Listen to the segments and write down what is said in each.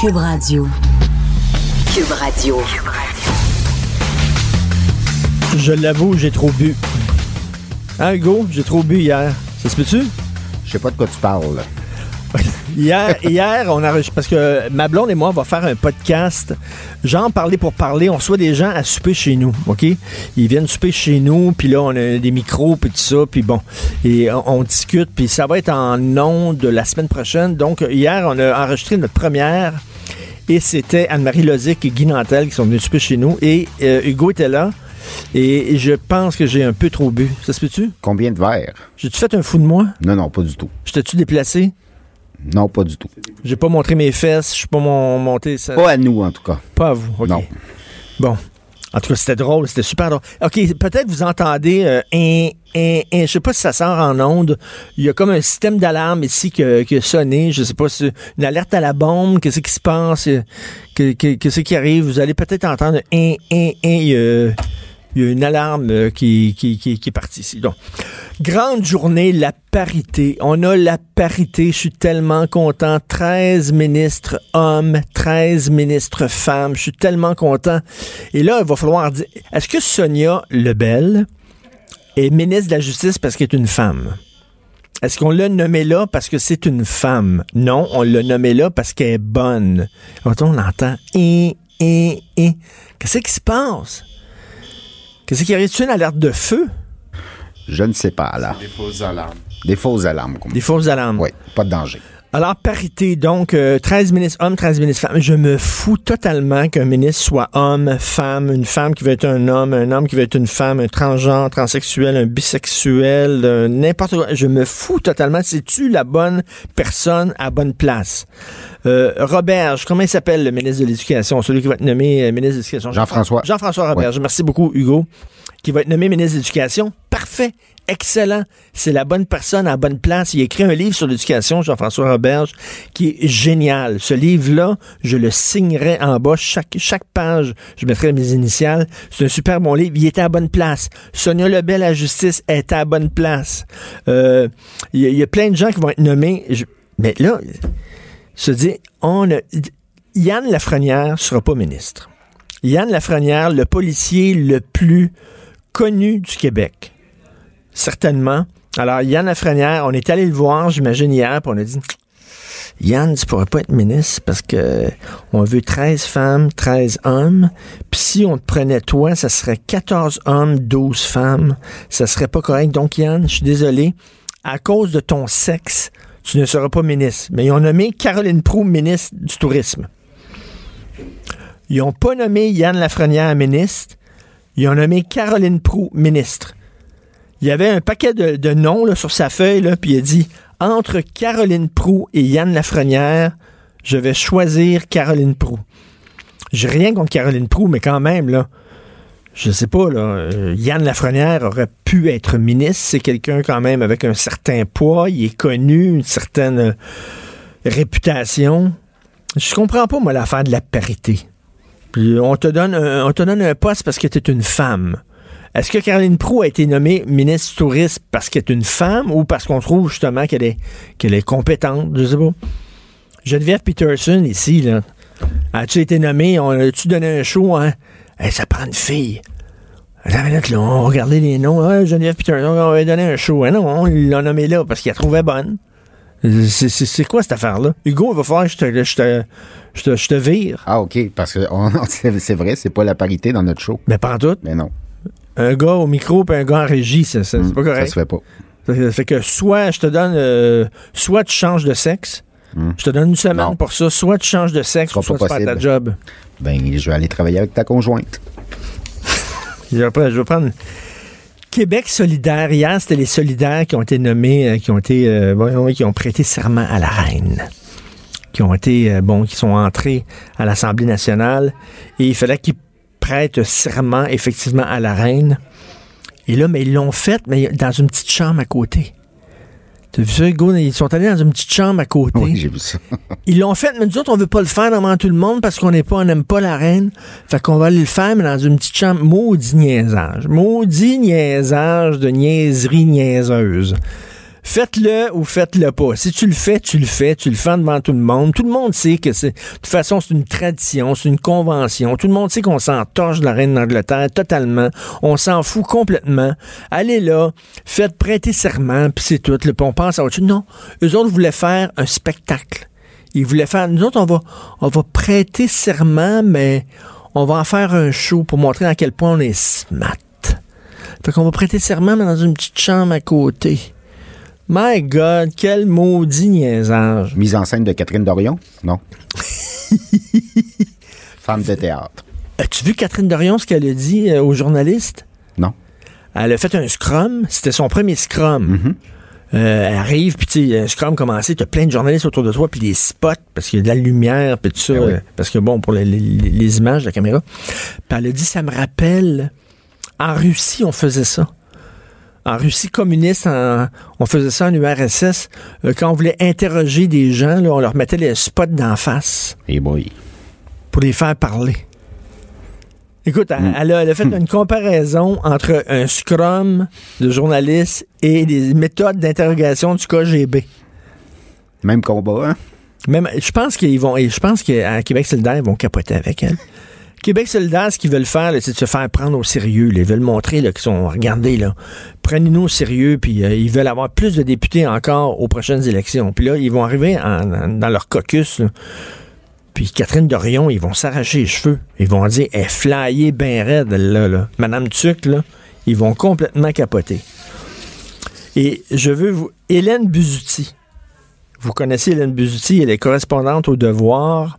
Cube Radio. Cube Radio. Je l'avoue, j'ai trop bu. Hein, Hugo? J'ai trop bu hier. Ça se peut-tu? Je sais pas de quoi tu parles. Hier, hier, on a parce que ma blonde et moi, on va faire un podcast, genre parler pour parler. On reçoit des gens à souper chez nous, ok? Ils viennent souper chez nous, puis là on a des micros, puis tout ça, puis bon, et on, discute, puis ça va être en nom de la semaine prochaine. Donc hier, on a enregistré notre première, et c'était Anne-Marie Lozic et Guy Nantel qui sont venus souper chez nous, et euh, Hugo était là. Et je pense que j'ai un peu trop bu. Ça se peut-tu? Combien de verres? J'ai-tu fait un fou de moi? Non, non, pas du tout. Je t'ai-tu déplacé? Non, pas du tout. J'ai pas montré mes fesses, je suis pas mon, monté ça. Pas à nous, en tout cas. Pas à vous, OK. Non. Bon. En tout cas, c'était drôle, c'était super drôle. OK, peut-être vous entendez euh, un, un, un, je sais pas si ça sort en onde. Il y a comme un système d'alarme ici qui a sonné. Je sais pas si une alerte à la bombe, qu'est-ce qui se passe, qu'est-ce qui arrive? Vous allez peut-être entendre un, un, un, il y a une alarme euh, qui, qui, qui, est partie ici. Donc, grande journée, la parité. On a la parité. Je suis tellement content. 13 ministres hommes, 13 ministres femmes. Je suis tellement content. Et là, il va falloir dire, est-ce que Sonia Lebel est ministre de la Justice parce qu'elle est une femme? Est-ce qu'on l'a nommée là parce que c'est une femme? Non, on l'a nommée là parce qu'elle est bonne. on entend et, et, et. Qu'est-ce qui se passe? Qu'est-ce qui arrive? Tu une alerte de feu? Je ne sais pas, là. Des fausses alarmes. Des fausses alarmes. Des fausses alarmes. Oui, pas de danger. Alors, parité, donc, 13 euh, ministres hommes, 13 ministres femmes. Je me fous totalement qu'un ministre soit homme, femme, une femme qui veut être un homme, un homme qui veut être une femme, un transgenre, transsexuel, un bisexuel, n'importe quoi. Je me fous totalement. C'est-tu la bonne personne à bonne place? Euh, Roberge, comment il s'appelle le ministre de l'Éducation? Celui qui va être nommé euh, ministre de l'Éducation. Jean-François. Jean-François Roberge. Merci beaucoup, Hugo. Qui va être nommé ministre de l'Éducation. Parfait excellent. C'est la bonne personne à la bonne place. Il a écrit un livre sur l'éducation, Jean-François Roberge, qui est génial. Ce livre-là, je le signerai en bas. Chaque, chaque page, je mettrai mes initiales. C'est un super bon livre. Il était à la bonne place. Sonia Lebel à justice était à la bonne place. Euh, il y, a plein de gens qui vont être nommés. mais là, se dit, on a, Yann Lafrenière sera pas ministre. Yann Lafrenière, le policier le plus connu du Québec certainement. Alors, Yann Lafrenière, on est allé le voir, j'imagine, hier, puis on a dit Yann, tu pourrais pas être ministre parce que on veut 13 femmes, 13 hommes. Puis si on te prenait toi, ça serait 14 hommes, 12 femmes. Ça serait pas correct. Donc, Yann, je suis désolé. À cause de ton sexe, tu ne seras pas ministre. Mais ils ont nommé Caroline Proux ministre du Tourisme. Ils n'ont pas nommé Yann Lafrenière ministre. Ils ont nommé Caroline Proux ministre il y avait un paquet de, noms sur sa feuille, là, puis il a dit entre Caroline Prou et Yann Lafrenière, je vais choisir Caroline Prou. J'ai rien contre Caroline Prou, mais quand même, là, je sais pas, là, euh, Yann Lafrenière aurait pu être ministre. C'est quelqu'un quand même avec un certain poids, il est connu, une certaine euh, réputation. Je comprends pas, moi, l'affaire de la parité. Puis on te donne on te donne un poste parce que tu es une femme. Est-ce que Caroline Proux a été nommée ministre du Tourisme parce qu'elle est une femme ou parce qu'on trouve justement qu'elle est, qu'elle est compétente? Je sais pas. Geneviève Peterson, ici, là, as-tu été nommée? On a-tu donné un show, hein? ça prend une fille. Attends une là, on regardait les noms. Ah, Geneviève Peterson, on va donner un show. Hein, non, on l'a nommée là parce qu'il la trouvait bonne. C'est quoi cette affaire-là? Hugo, il va falloir que je te, je te, je te, vire. Ah, OK, parce que c'est vrai, c'est pas la parité dans notre show. Mais pas en tout. Mais non un gars au micro et un gars en régie, c'est hmm, pas correct. Ça se fait pas. Ça fait que soit je te donne, euh, soit tu changes de sexe, hmm. je te donne une semaine pour ça, soit tu changes de sexe, soit tu perds ta job. Ben, je vais aller travailler avec ta conjointe. je, vais prendre, Québec solidaire. Hier, c'était les solidaires qui ont été nommés, euh, qui ont été, euh, qui ont prêté serment à la reine. qui ont été, euh, bon, qui sont entrés à l'Assemblée nationale. Et il fallait qu'ils prêtent serment, effectivement, à la reine. Et là, mais ils l'ont fait, mais dans une petite chambre à côté. T'as vu ça, Hugo? Ils sont allés dans une petite chambre à côté. Oui, j'ai vu ça. Ils l'ont fait, mais nous autres, on veut pas le faire devant tout le monde parce qu'on n'est pas, on n'aime pas la reine. Fait qu'on va aller le faire, mais dans une petite chambre. Maudit niaisage. Maudit niaisage de niaiserie niaiseuse. Faites-le ou faites-le pas. Si tu le fais, tu le fais, tu le fais devant tout le monde. Tout le monde sait que c'est, de toute façon, c'est une tradition, c'est une convention. Tout le monde sait qu'on s'en torche de la reine d'Angleterre totalement. On s'en fout complètement. Allez là, faites prêter serment, puis c'est tout. Puis on pense à autre. Non, eux autres voulaient faire un spectacle. Ils voulaient faire, nous autres, on va, on va prêter serment, mais on va en faire un show pour montrer à quel point on est smart. Fait qu'on va prêter serment, mais dans une petite chambre à côté. My God, quel maudit niaisage. Mise en scène de Catherine Dorion? Non. Femme de théâtre? As-tu vu Catherine Dorion, ce qu'elle a dit euh, aux journalistes? Non. Elle a fait un scrum. C'était son premier scrum. Mm-hmm. Euh, elle arrive, puis tu sais, un scrum commencé, t'as plein de journalistes autour de toi, puis des spots, parce qu'il y a de la lumière, puis tout ça, oui. euh, parce que bon, pour les, les- les images de la caméra. Puis elle a dit, ça me rappelle, en Russie, on faisait ça. En Russie communiste, en- on faisait ça en URSS. euh, quand on voulait interroger des gens, là, on leur mettait les spots d'en face Eh boy. pour les faire parler. Écoute, elle, Mm. elle a, elle a fait une comparaison entre un scrum de journalistes et les méthodes d'interrogation du KGB. Même combat, hein? Même, je pense qu'ils vont, et je pense qu'à Québec solidaire, ils vont capoter avec elle. Québec solidaire, ce qu'ils veulent faire, c'est de se faire prendre au sérieux. Ils veulent montrer qu'ils sont, regardez, là, prenez-nous au sérieux, puis euh, ils veulent avoir plus de députés encore aux prochaines élections. Puis là, ils vont arriver dans leur caucus, puis Catherine Dorion, ils vont s'arracher les cheveux. Ils vont dire, elle flyée bien raide, là, là. Madame Tuc, là, ils vont complètement capoter. Et je veux vous... Hélène Buzuti, vous connaissez Hélène Buzuti, elle est correspondante au Devoir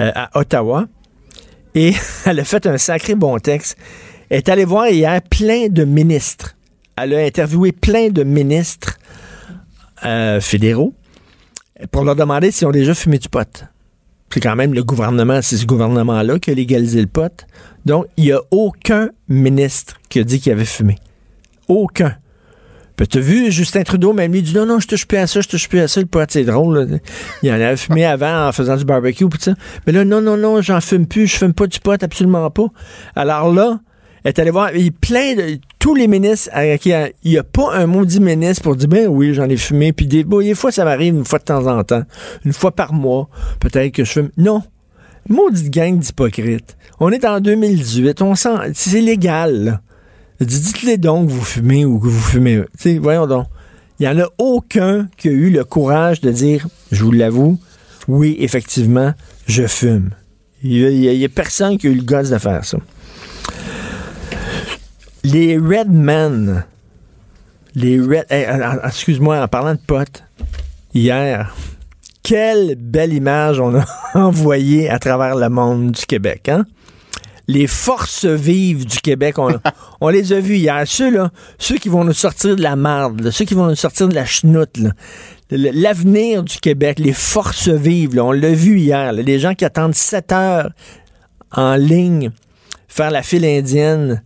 euh, à Ottawa. Et elle a fait un sacré bon texte. Elle est allée voir hier plein de ministres. Elle a interviewé plein de ministres euh, fédéraux pour leur demander s'ils ont déjà fumé du pot. C'est quand même le gouvernement, c'est ce gouvernement-là qui a légalisé le pot. Donc, il n'y a aucun ministre qui a dit qu'il avait fumé. Aucun. Puis t'as vu, Justin Trudeau, même lui, il dit non, non, je touche plus à ça, je touche plus à ça, le pot, c'est drôle. là. Il en avait fumé avant en faisant du barbecue, pis ça. Mais là, non, non, non, j'en fume plus, je fume pas du pot, absolument pas. Alors là, elle est allée voir, il a plein de, tous les ministres, qui il n'y a pas un maudit ministre pour dire, ben oui, j'en ai fumé, puis des, bon, des fois, ça m'arrive une fois de temps en temps, une fois par mois, peut-être que je fume. Non. Maudite gang d'hypocrites. On est en 2018, on sent, c'est légal, là. Dites-les donc que vous fumez ou que vous fumez. Voyons donc. Il n'y en a aucun qui a eu le courage de dire, je vous l'avoue, oui, effectivement, je fume. Il n'y a, personne qui a eu le gosse de faire ça. Les Red Men, les Red, eh, eh, excuse-moi, en parlant de potes, hier, quelle belle image on a envoyée à travers le monde du Québec, hein? Les forces vives du Québec, on, on les a vus hier. Ceux, là, ceux qui vont nous sortir de la marde, là, ceux qui vont nous sortir de la chenoute, l'avenir du Québec, les forces vives, là, on l'a vu hier. les gens qui attendent 7 heures en ligne, faire la file indienne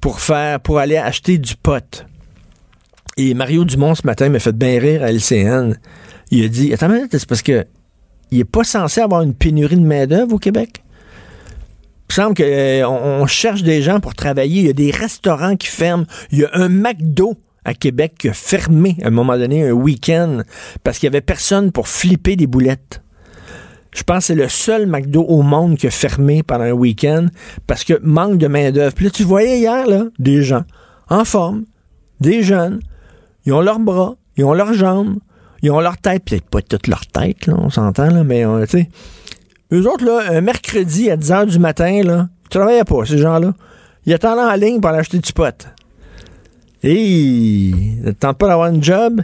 pour faire pour aller acheter du pot. Et Mario Dumont ce matin m'a fait bien rire à LCN. Il a dit Attends c'est parce que il est pas censé avoir une pénurie de main-d'œuvre au Québec? Il semble qu'on on cherche des gens pour travailler. Il y a des restaurants qui ferment. Il y a un McDo à Québec qui a fermé à un moment donné un week-end parce qu'il n'y avait personne pour flipper des boulettes. Je pense que c'est le seul McDo au monde qui a fermé pendant un week-end parce que manque de main-d'œuvre. Puis là, tu voyais hier, là, des gens en forme, des jeunes, ils ont leurs bras, ils ont leurs jambes, ils ont leur tête, peut-être pas toute leur tête, là, on s'entend, là, mais euh, tu sais. Eux autres, là, un mercredi à 10 h du matin, là, ils travaillaient pas, ces gens-là. Ils attendaient en ligne pour aller acheter du pot. Et ils ne tentent pas d'avoir une job?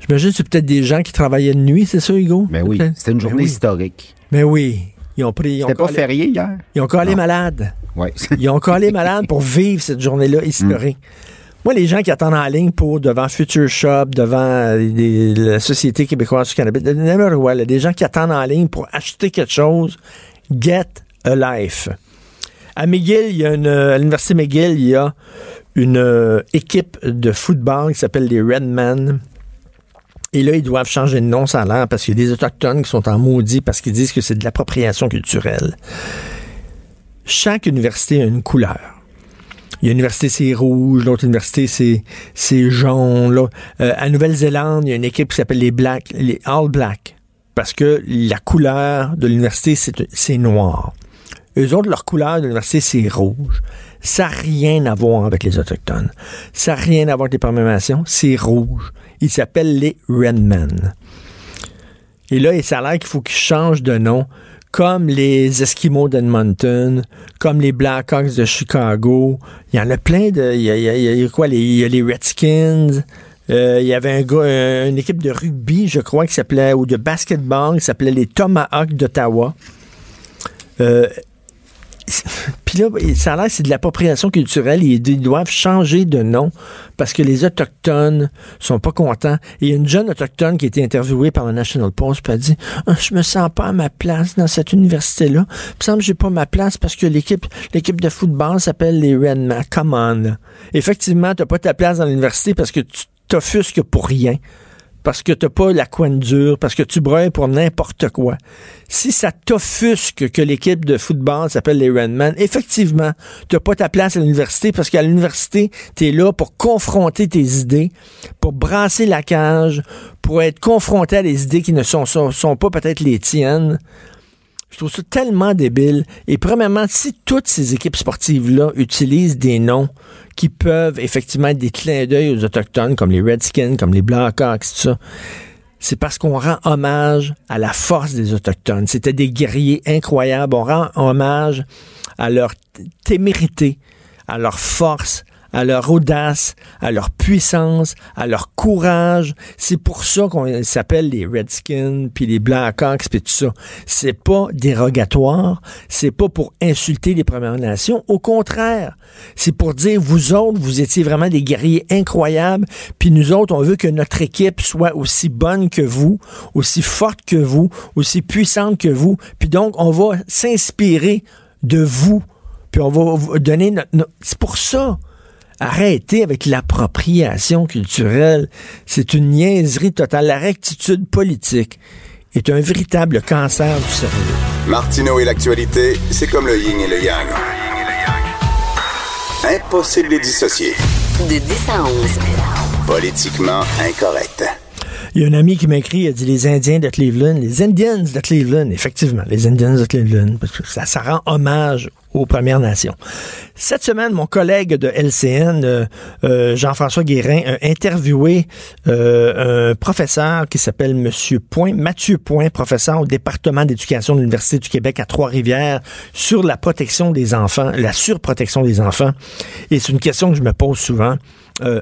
J'imagine que c'est peut-être des gens qui travaillaient de nuit, c'est ça, Hugo? Ben oui, c'était une journée Ben oui. historique. Mais oui. Ils ont pris. C'était pas férié hier? ils ont collé malade. Oui. Ils ont collé malade pour vivre cette journée-là historique. Moi, les gens qui attendent en ligne pour devant Future Shop, devant euh, la Société québécoise du cannabis, des gens qui attendent en ligne pour acheter quelque chose, get a life. À McGill, il y a une, à l'Université McGill, il y a une euh, équipe de football qui s'appelle les Redmen. Et là, ils doivent changer de nom, ça a l'air, parce qu'il y a des Autochtones qui sont en maudit parce qu'ils disent que c'est de l'appropriation culturelle. Chaque université a une couleur. Il y a une université, c'est rouge, l'autre université, c'est, jaune. Là. Euh, à Nouvelle-Zélande, il y a une équipe qui s'appelle les Black, les All Black, parce que la couleur de l'université, c'est, noir. Eux autres, leur couleur de l'université, c'est rouge. Ça n'a rien à voir avec les Autochtones. Ça n'a rien à voir avec les Premières Nations. C'est rouge. Ils s'appellent les Redmen. Et là, ça a l'air qu'il faut qu'ils changent de nom, comme les Esquimaux d'Edmonton, comme les Blackhawks de Chicago. Il y en a plein de... Il y a, quoi? Les, il y a les Redskins. Euh, il y avait un gars, une équipe de rugby, je crois, qui s'appelait, ou de basketball, qui s'appelait les Tomahawks d'Ottawa. Euh, là, ça a l'air c'est de l'appropriation culturelle. Ils, doivent changer de nom parce que les Autochtones sont pas contents. Et il y a une jeune Autochtone qui a été interviewée par le National Post puis elle dit Ah, Je me sens pas à ma place dans cette université-là. Il me semble que j'ai pas ma place parce que l'équipe l'équipe de football s'appelle les Redmen. Come on. Effectivement, t'as pas ta place dans l'université parce que tu t'offusques pour rien parce que t'as pas la coin dure, parce que tu brûles pour n'importe quoi. Si ça t'offusque que l'équipe de football s'appelle les Redmen, effectivement, t'as pas ta place à l'université parce qu'à l'université, t'es là pour confronter tes idées, pour brasser la cage, pour être confronté à des idées qui ne sont pas peut-être les tiennes. Je trouve ça tellement débile. Et premièrement, si toutes ces équipes sportives-là utilisent des noms qui peuvent effectivement être des clins d'œil aux Autochtones, comme les Redskins, comme les Blackhawks, tout ça, c'est parce qu'on rend hommage à la force des Autochtones. C'était des guerriers incroyables. On rend hommage à leur témérité, à leur force, à leur audace, à leur puissance, à leur courage. C'est pour ça qu'on s'appelle les Redskins, puis les Blackhawks, puis tout ça. C'est pas dérogatoire, c'est pas pour insulter les Premières Nations. Au contraire, c'est pour dire, vous autres, vous étiez vraiment des guerriers incroyables, puis nous autres, on veut que notre équipe soit aussi bonne que vous, aussi forte que vous, aussi puissante que vous, puis donc, on va s'inspirer de vous, puis on va vous donner notre... notre- C'est pour ça. Arrêtez avec l'appropriation culturelle. C'est une niaiserie totale. La rectitude politique est un véritable cancer du cerveau. Martineau et l'actualité, c'est comme le yin et le yang. Impossible de les dissocier. De 10 à 11. Politiquement incorrect. Il y a un ami qui m'a écrit, il a dit les Indiens de Cleveland, les Indians de Cleveland, effectivement, les Indians de Cleveland, parce que ça, ça rend hommage aux Premières Nations. Cette semaine, mon collègue de LCN, euh, euh, Jean-François Guérin, a interviewé euh, un professeur qui s'appelle Monsieur Point, Mathieu Point, professeur au département d'éducation de l'Université du Québec à Trois-Rivières, sur la protection des enfants, la surprotection des enfants. Et c'est une question que je me pose souvent.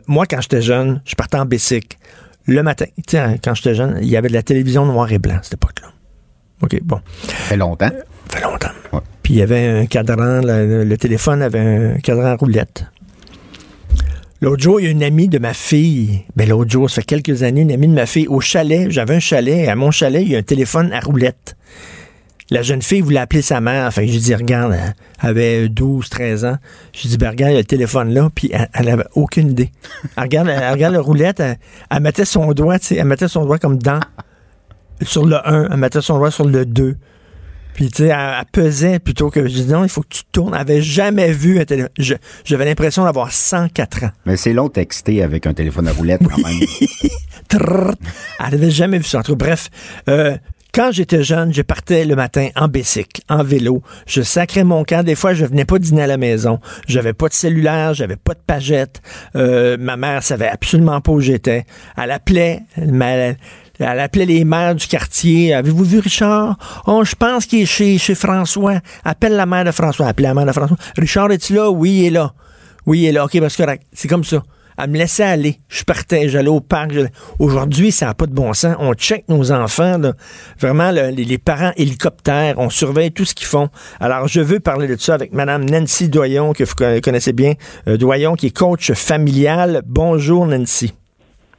Moi, quand j'étais jeune, je partais en bicycle le matin. Tu sais, hein, quand j'étais jeune, il y avait de la télévision noir et blanc à cette époque-là. OK, bon. Ça fait longtemps. Ça fait longtemps. Ouais. Puis il y avait un cadran, le, le téléphone avait un cadran roulette. L'autre jour, il y a une amie de ma fille. Ben, l'autre jour, ça fait quelques années, une amie de ma fille au chalet. J'avais un chalet. À mon chalet, il y a un téléphone à roulette. La jeune fille voulait appeler sa mère. Fait que j'ai dit, regarde, elle avait 12, 13 ans. J'ai dit, ben, regarde, il y a le téléphone là. Puis elle, elle avait aucune idée. Elle regarde, elle regarde la roulette. Elle, elle mettait son doigt, tu sais, elle mettait son doigt comme dans, sur le 1. Elle mettait son doigt sur le 2. Puis, tu sais, elle, elle pesait plutôt que. Je dis, non, il faut que tu tournes. Elle avait jamais vu un téléphone. J'avais l'impression d'avoir 104 ans. Mais c'est long de texter avec un téléphone à roulette quand même. Elle n'avait jamais vu ça. En tout cas, bref, euh, quand j'étais jeune, je partais le matin en bicycle, en vélo. Je sacrais mon camp. Des fois, je venais pas dîner à la maison. J'avais pas de cellulaire, j'avais pas de pagette. Euh, ma mère savait absolument pas où j'étais. Elle appelait, ma- elle appelait les maires du quartier. Avez-vous vu Richard? Oh, je pense qu'il est chez, chez François. Appelle la mère de François. Appelle la mère de François. Richard, es-tu là? Oui, il est là. Oui, il est là. OK, parce que c'est comme ça. À me laisser aller. Je partais, j'allais au parc. Aujourd'hui, ça n'a pas de bon sens. On check nos enfants, là. vraiment, les, parents hélicoptères, on surveille tout ce qu'ils font. Alors, je veux parler de ça avec Madame Nancy Doyon, que vous conna- connaissez bien, euh, Doyon, qui est coach familial. Bonjour, Nancy.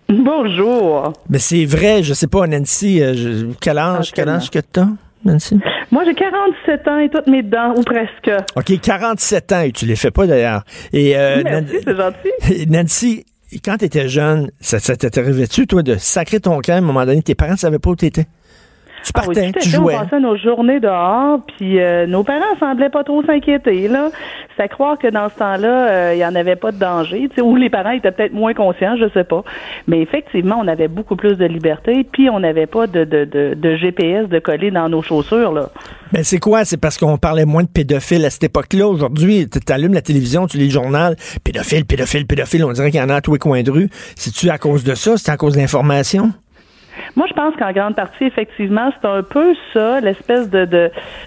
Bonjour. Mais c'est vrai, je sais pas, Nancy, euh, je- quel âge, quel âge que t'as, Nancy? Moi, j'ai 47 ans et toutes mes dents, ou presque. OK, 47 ans, et tu les fais pas d'ailleurs. Et euh, Merci, Nan- c'est gentil. Nancy, quand tu étais jeune, ça, ça t'arrivait-tu, toi, de sacrer ton camp à un moment donné? Tes parents ne savaient pas où tu étais? Tu Ah oui, partais, tu jouais. On passait nos journées dehors, puis euh, nos parents semblaient pas trop s'inquiéter. là. C'est à croire que dans ce temps-là, euh, il y en avait pas de danger, tu sais, ou les parents étaient peut-être moins conscients, je sais pas. Mais effectivement, on avait beaucoup plus de liberté, puis on n'avait pas de, de, de, de GPS de coller dans nos chaussures. là. Mais c'est quoi? C'est parce qu'on parlait moins de pédophiles à cette époque-là. Aujourd'hui, tu allumes la télévision, tu lis le journal, pédophile, pédophile, pédophile, on dirait qu'il y en a à tous les coins de rue. C'est-tu à cause de ça? C'est à cause de l'information? Moi, je pense qu'en grande partie, effectivement, c'est un peu ça, l'espèce de,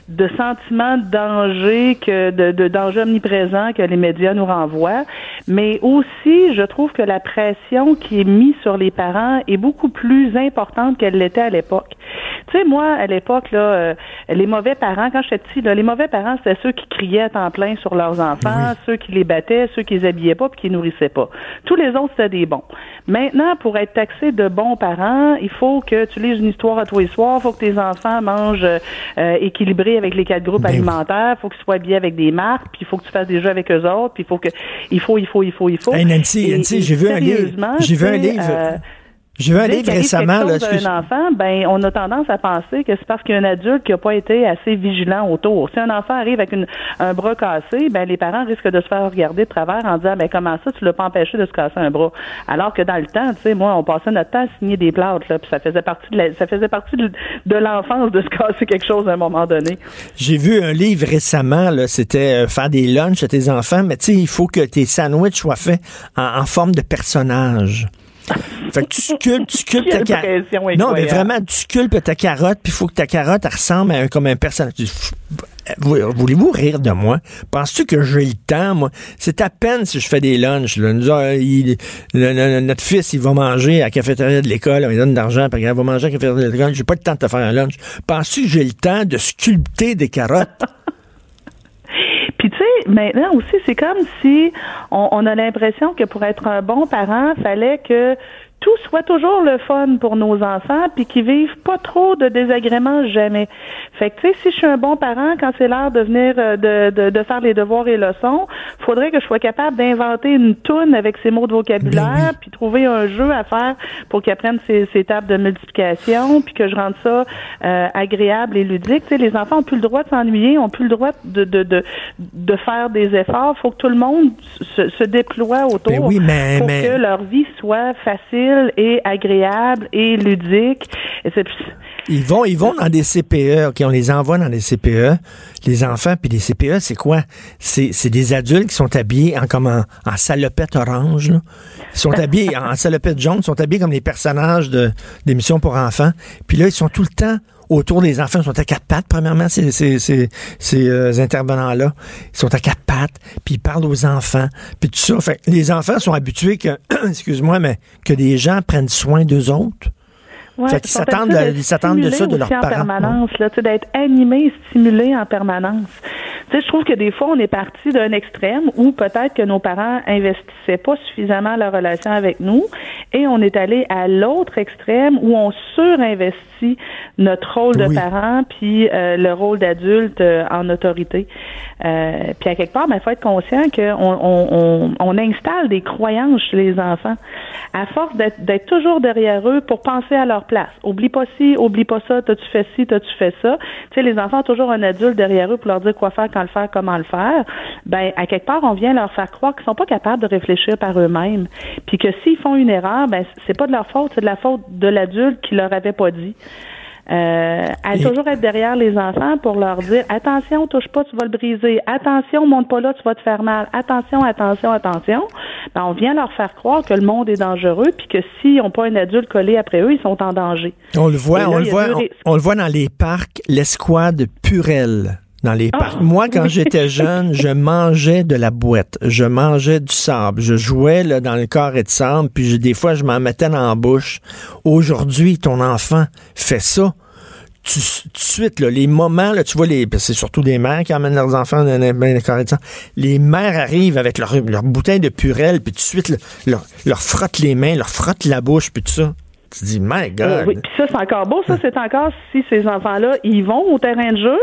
de, sentiment de danger, que de, de danger omniprésent que les médias nous renvoient. Mais aussi, je trouve que la pression qui est mise sur les parents est beaucoup plus importante qu'elle l'était à l'époque. Tu sais, moi, à l'époque, là, euh, les mauvais parents, quand j'étais petit, là, les mauvais parents, c'était ceux qui criaient à temps plein sur leurs enfants, ceux qui les battaient, ceux qui les habillaient pas puis qui les nourrissaient pas. Tous les autres, c'était des bons. Maintenant, pour être taxé de bons parents, il faut que tu lises une histoire à tous les soirs, il faut que tes enfants mangent euh, équilibré avec les quatre groupes Ben alimentaires, il faut qu'ils soient habillés avec des marques, puis il faut que tu fasses des jeux avec eux autres, puis il faut que il faut, il faut, il faut, il faut. Hey, Nancy, Nancy, j'ai vu un livre. J'ai vu un livre. euh, J'ai vu un livre récemment. Là, excuse- d'un enfant, ben, on a tendance à penser que c'est parce qu'il y a un adulte qui n'a pas été assez vigilant autour. Si un enfant arrive avec une, un bras cassé, ben, les parents risquent de se faire regarder de travers en disant, ben, comment ça, tu l'as pas empêché de se casser un bras? Alors que dans le temps, tu sais, moi, on passait notre temps à signer des plâtres, là, puis ça faisait partie de la- ça faisait partie de, de l'enfance de se casser quelque chose à un moment donné. J'ai vu un livre récemment, là, c'était euh, faire des lunchs à tes enfants, mais tu sais, il faut que tes sandwichs soient faits en, en forme de personnage. Fait que tu sculptes, tu sculptes ta carotte. Non, mais vraiment, tu sculptes ta carotte, puis il faut que ta carotte ressemble à un, comme un personnage. Voulez-vous rire de moi? Penses-tu que j'ai le temps, moi? C'est à peine si je fais des lunchs. Là. Nous, euh, il- le- le- notre fils, il va manger à la cafétéria de l'école, on lui donne de l'argent, il va manger à la cafétéria de l'école. J'ai pas le temps de te faire un lunch. Penses-tu que j'ai le temps de sculpter des carottes? Maintenant aussi, c'est comme si on, on a l'impression que pour être un bon parent, fallait que tout soit toujours le fun pour nos enfants, puis qu'ils vivent pas trop de désagréments jamais. Fait que tu sais, si je suis un bon parent, quand c'est l'heure de venir euh, de, de, de faire les devoirs et leçons, faudrait que je sois capable d'inventer une toune avec ces mots de vocabulaire, puis trouver un jeu à faire pour qu'ils apprennent ces, ces tables de multiplication, puis que je rende ça euh, agréable et ludique. Tu sais, les enfants ont plus le droit de s'ennuyer, ont plus le droit de, de, de, de faire des efforts. faut que tout le monde se, se déploie autour Ben oui, mais- pour mais- que leur vie soit facile et agréable et ludique. Et Ils vont, ils vont dans des CPE, OK, on les envoie dans des CPE, les enfants, puis les CPE, c'est quoi? C'est, des adultes qui sont habillés en, comme en, salopette orange. Ils sont habillés en salopette jaune, ils sont habillés comme les personnages d'émissions pour enfants. Puis là, ils sont tout le temps autour des enfants. Ils sont à quatre pattes, premièrement, ces, ces, ces, ces, euh, intervenants-là. Ils sont à quatre pattes, puis ils parlent aux enfants, puis tout ça. Fait les enfants sont habitués que, excuse-moi, mais que des gens prennent soin d'eux autres. Ouais, Fait qu'ils s'attendent de- ils s'attendent de ça de leurs aussi en parents. permanence, d'être animé, stimulé en permanence. Tu sais, je trouve que des fois, on est parti d'un extrême où peut-être que nos parents investissaient pas suffisamment leur relation avec nous et on est allé à l'autre extrême où on surinvestit notre rôle de Oui. parent puis euh, le rôle d'adulte euh, en autorité. Euh, puis à quelque part, il faut être conscient qu'on on, on, on installe des croyances chez les enfants à force d'être d'être toujours derrière eux pour penser à leur place. Oublie pas ci, oublie pas ça, t'as-tu fait ci, t'as-tu fait ça? Tu sais, les enfants ont toujours un adulte derrière eux pour leur dire quoi faire, quand le faire, comment le faire. Ben, à quelque part, on vient leur faire croire qu'ils sont pas capables de réfléchir par eux-mêmes. Puis que s'ils font une erreur, ben, c'est pas de leur faute, c'est de la faute de l'adulte qui leur avait pas dit. Euh, à Et- toujours être derrière les enfants pour leur dire attention, touche pas, tu vas le briser. Attention, monte pas là, tu vas te faire mal. Attention, attention, attention. Ben, on vient leur faire croire que le monde est dangereux, puis que s'ils n'ont pas un adulte collé après eux, ils sont en danger. On le voit, Et là, on il le y a voit, deux on, risques. on le voit dans les parcs, l'escouade Purel. Dans les Ah, parcs. Moi, quand j'étais jeune, je mangeais de la boîte. Je mangeais du sable. Je jouais là, dans le carré de sable, puis je- des fois, je m'en mettais dans la bouche. Aujourd'hui, ton enfant fait ça. Tu, tout de suite, là, les moments, là, tu vois, les, que c'est surtout des mères qui emmènent leurs enfants dans les, dans les carrés de sable. Les mères arrivent avec leur, leur bouteille de purelle, puis tout de suite, là, leur, leur frottent les mains, leur frottent la bouche, puis tout ça. Tu dis, my God. Euh, oui, puis ça, c'est encore beau. Ça, c'est encore si ces enfants-là, ils vont au terrain de jeu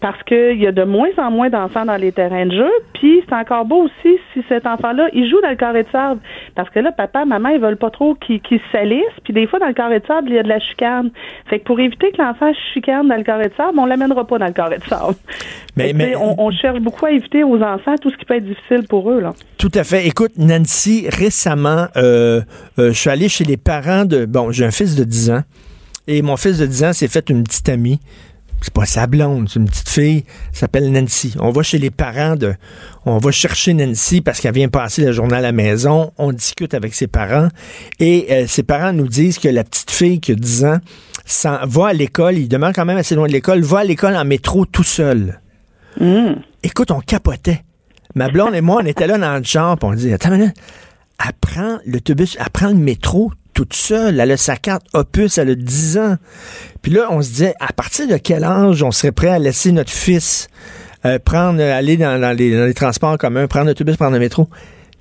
parce qu'il y a de moins en moins d'enfants dans les terrains de jeu. Puis c'est encore beau aussi si cet enfant-là, il joue dans le carré de sable. Parce que là, papa, maman, ils veulent pas trop qu'il qu'il se salisse. Puis des fois, dans le carré de sable, il y a de la chicane. Fait que pour éviter que l'enfant chicane dans le carré de sable, on l'amènera pas dans le carré de sable. Mais- on cherche beaucoup à éviter aux enfants tout ce qui peut être difficile pour eux. Là. Tout à fait. Écoute, Nancy, récemment, euh, euh, je suis allé chez les parents de... Bon, j'ai un fils de 10 ans, et mon fils de 10 ans s'est fait une petite amie. C'est pas sa blonde, c'est une petite fille, elle s'appelle Nancy. On va chez les parents de... On va chercher Nancy parce qu'elle vient passer la journée à la maison. On discute avec ses parents, et euh, ses parents nous disent que la petite fille qui a 10 ans s'en- va à l'école, il demeure quand même assez loin de l'école, va à l'école en métro tout seul. Écoute, on capotait. Ma blonde et moi, on était là dans le champ, on dit, attends une minute, elle prend l'autobus, elle prend le métro toute seule, elle a sa carte Opus, elle a 10 ans. Puis là, on se disait, à partir de quel âge on serait prêt à laisser notre fils euh, prendre, aller dans, les, dans les transports communs, prendre l'autobus, prendre le métro?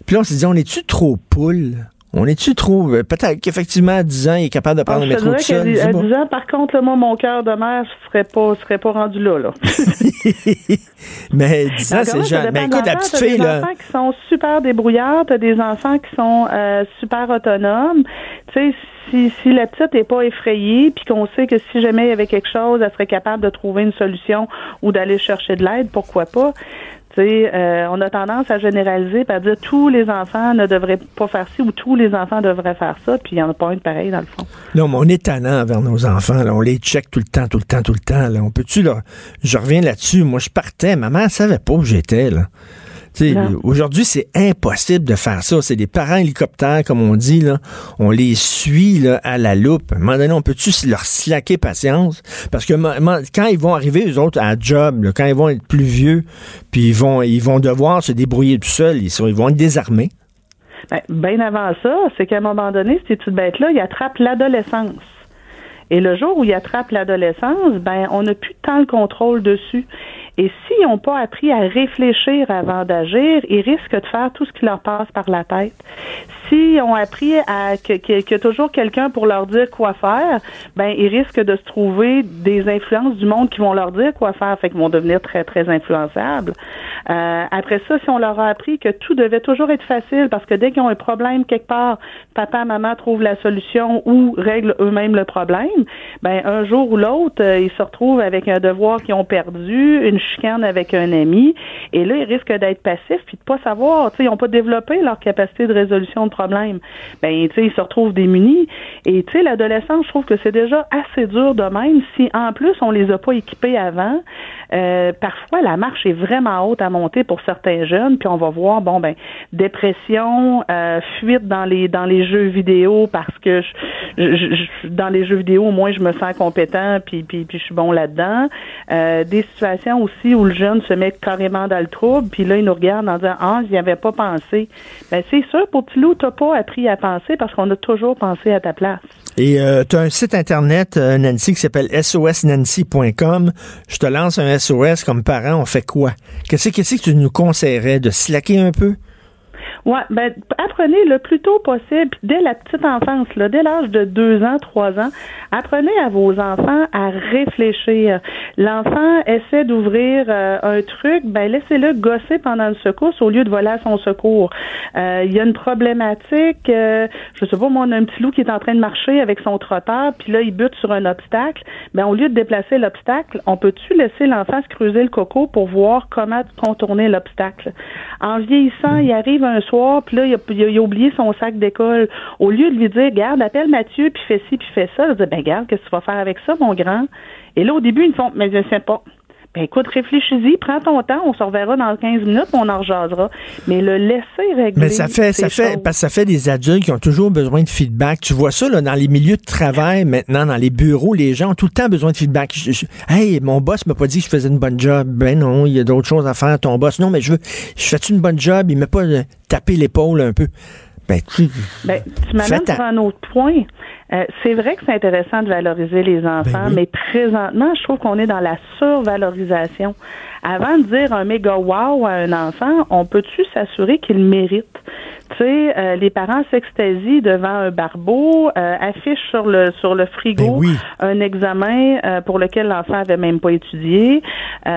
Puis là, on s'est dit, on est-tu trop poule? On est-tu trop... euh, Peut-être qu'effectivement, à 10 ans, il est capable de prendre Ah, le métro tout seul. à pas. 10 ans, par contre, là, moi, mon cœur de mère serait pas, serait pas rendu là. là. Mais 10 ans, c'est jeune. Mais de écoute, la petite fille, des là... enfants qui sont super débrouillards, t'as des enfants qui sont euh, super autonomes. Tu sais, si, si la petite est pas effrayée, puis qu'on sait que si jamais il y avait quelque chose, elle serait capable de trouver une solution ou d'aller chercher de l'aide, pourquoi pas? Euh, on a tendance à généraliser, puis à dire tous les enfants ne devraient pas faire ci ou tous les enfants devraient faire ça, puis il n'y en a pas un de pareil dans le fond. Non, mais on est tannant envers nos enfants. On les check tout le temps, tout le temps, tout le temps. On peut-tu, là, je reviens là-dessus. Moi, je partais. Maman, elle savait pas où j'étais. Aujourd'hui, c'est impossible de faire ça. C'est des parents hélicoptères, comme on dit. Là. On les suit là, à la loupe. À un moment donné, on peut-tu leur slacker patience? Parce que quand ils vont arriver, eux autres, à job, là, quand ils vont être plus vieux, puis ils vont, ils vont devoir se débrouiller tout seuls, ils, vont être désarmés. Ben, bien avant ça, c'est qu'à un moment donné, ces petites bêtes-là, ils attrapent l'adolescence. Et le jour où ils attrapent l'adolescence, ben, on n'a plus tant le contrôle dessus. Et s'ils n'ont pas appris à réfléchir avant d'agir, ils risquent de faire tout ce qui leur passe par la tête. S'ils ont appris à qu'il y a toujours quelqu'un pour leur dire quoi faire, ben ils risquent de se trouver des influences du monde qui vont leur dire quoi faire, fait qu'ils vont devenir très très influençables. Euh, après ça, si on leur a appris que tout devait toujours être facile, parce que dès qu'ils ont un problème quelque part, papa, maman trouvent la solution ou règlent eux-mêmes le problème, ben un jour ou l'autre, euh, ils se retrouvent avec un devoir qu'ils ont perdu, une chicane avec un ami, et là ils risquent d'être passifs puis de pas savoir, tu sais, ils ont pas développé leur capacité de résolution de problèmes. Ben tu sais, ils se retrouvent démunis. Et tu sais, l'adolescence, je trouve que c'est déjà assez dur de même si en plus on les a pas équipés avant. Euh, parfois la marche est vraiment haute à monter pour certains jeunes, puis on va voir bon ben dépression, euh, fuite dans les dans les jeux vidéo parce que je, je- je- dans les jeux vidéo au moins je me sens compétent puis puis, puis je suis bon là-dedans. Euh, des situations aussi où le jeune se met carrément dans le trouble, puis là il nous regarde en disant ah j'y avais pas pensé. Ben c'est sûr pour petit loup t'as pas appris à penser parce qu'on a toujours pensé à ta place. Et tu as un site internet, euh, Nancy, qui s'appelle sosnancy.com. Je te lance un SOS comme parent, on fait quoi? Qu'est-ce qu'est-ce que tu nous conseillerais? De slacker un peu? Ouais, ben apprenez le plus tôt possible, dès la petite enfance, là, dès l'âge de deux ans, trois ans, apprenez à vos enfants à réfléchir. L'enfant essaie d'ouvrir euh, un truc, ben laissez-le gosser pendant une secousse au lieu de voler à son secours. Euh, Il y a une problématique, euh, je sais pas, moi on a un petit loup qui est en train de marcher avec son trotteur, puis là il bute sur un obstacle. Ben au lieu de déplacer l'obstacle, on peut-tu laisser l'enfant se creuser le coco pour voir comment contourner l'obstacle? En vieillissant, il arrive un puis là, il a, oublié son sac d'école. Au lieu de lui dire, garde, appelle Mathieu, puis fais ci, puis fais ça, il dit, ben garde, qu'est-ce que tu vas faire avec ça, mon grand? Et là, au début, ils me font, mais je sais pas. Ben écoute, réfléchis-y, prends ton temps, on se reverra dans 15 minutes, on en rejasera. Mais le laisser régler. Mais ça fait, ça fait, choses- parce que ça fait des adultes qui ont toujours besoin de feedback. Tu vois ça là, dans les milieux de travail maintenant, dans les bureaux, les gens ont tout le temps besoin de feedback. Je- je- hey, mon boss m'a pas dit que je faisais une bonne job. Ben non, il y a d'autres choses à faire. Ton boss, non, mais je veux, je fais une bonne job? Il m'a pas euh, tapé l'épaule un peu. Ben, tu, Ben, tu m'amènes sur un autre point. Euh, c'est vrai que c'est intéressant de valoriser les enfants, Ben oui. mais présentement, je trouve qu'on est dans la survalorisation. Avant de dire un méga wow à un enfant, on peut-tu s'assurer qu'il mérite? Tu sais, euh, les parents s'extasient devant un barbeau, euh, affichent sur le sur le frigo Ben oui. un examen euh, pour lequel l'enfant avait même pas étudié. Tu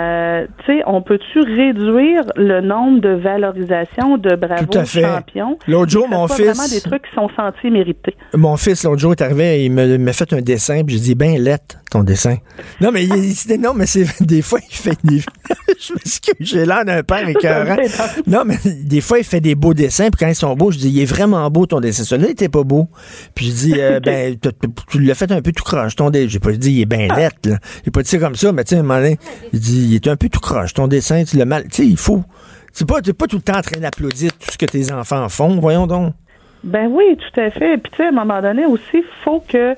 sais, on peut-tu réduire le nombre de valorisations de bravo Tout à fait. champions? L'autre jour, mon fils- vraiment des trucs qui sont sentis mérités. Mon fils, l'autre jour, est arrivé, il me- m'a fait un dessin, puis j'ai dit, ben, lettre, ton dessin. Non, mais, il, il- non, mais c'est, des fois, il fait des, je m'excuse, j'ai l'air d'un père écœurant. Non, mais des fois, il fait des beaux dessins, puis quand ils sont beaux, je dis, il est vraiment beau ton dessin. Celui-là, il était pas beau. Puis je dis, euh, ben, tu l'as fait un peu tout croche, ton dessin. J'ai pas dit, il est ben lettre, là. J'ai pas dit ça comme ça, mais tu sais, un moment donné, il dit, il est un peu tout croche, ton dessin, tu l'as mal. Tu sais, il faut. C'est pas, pas tout le temps en train d'applaudir tout ce que tes enfants font, voyons donc. Ben oui, tout à fait. Puis tu sais, à un moment donné aussi, faut que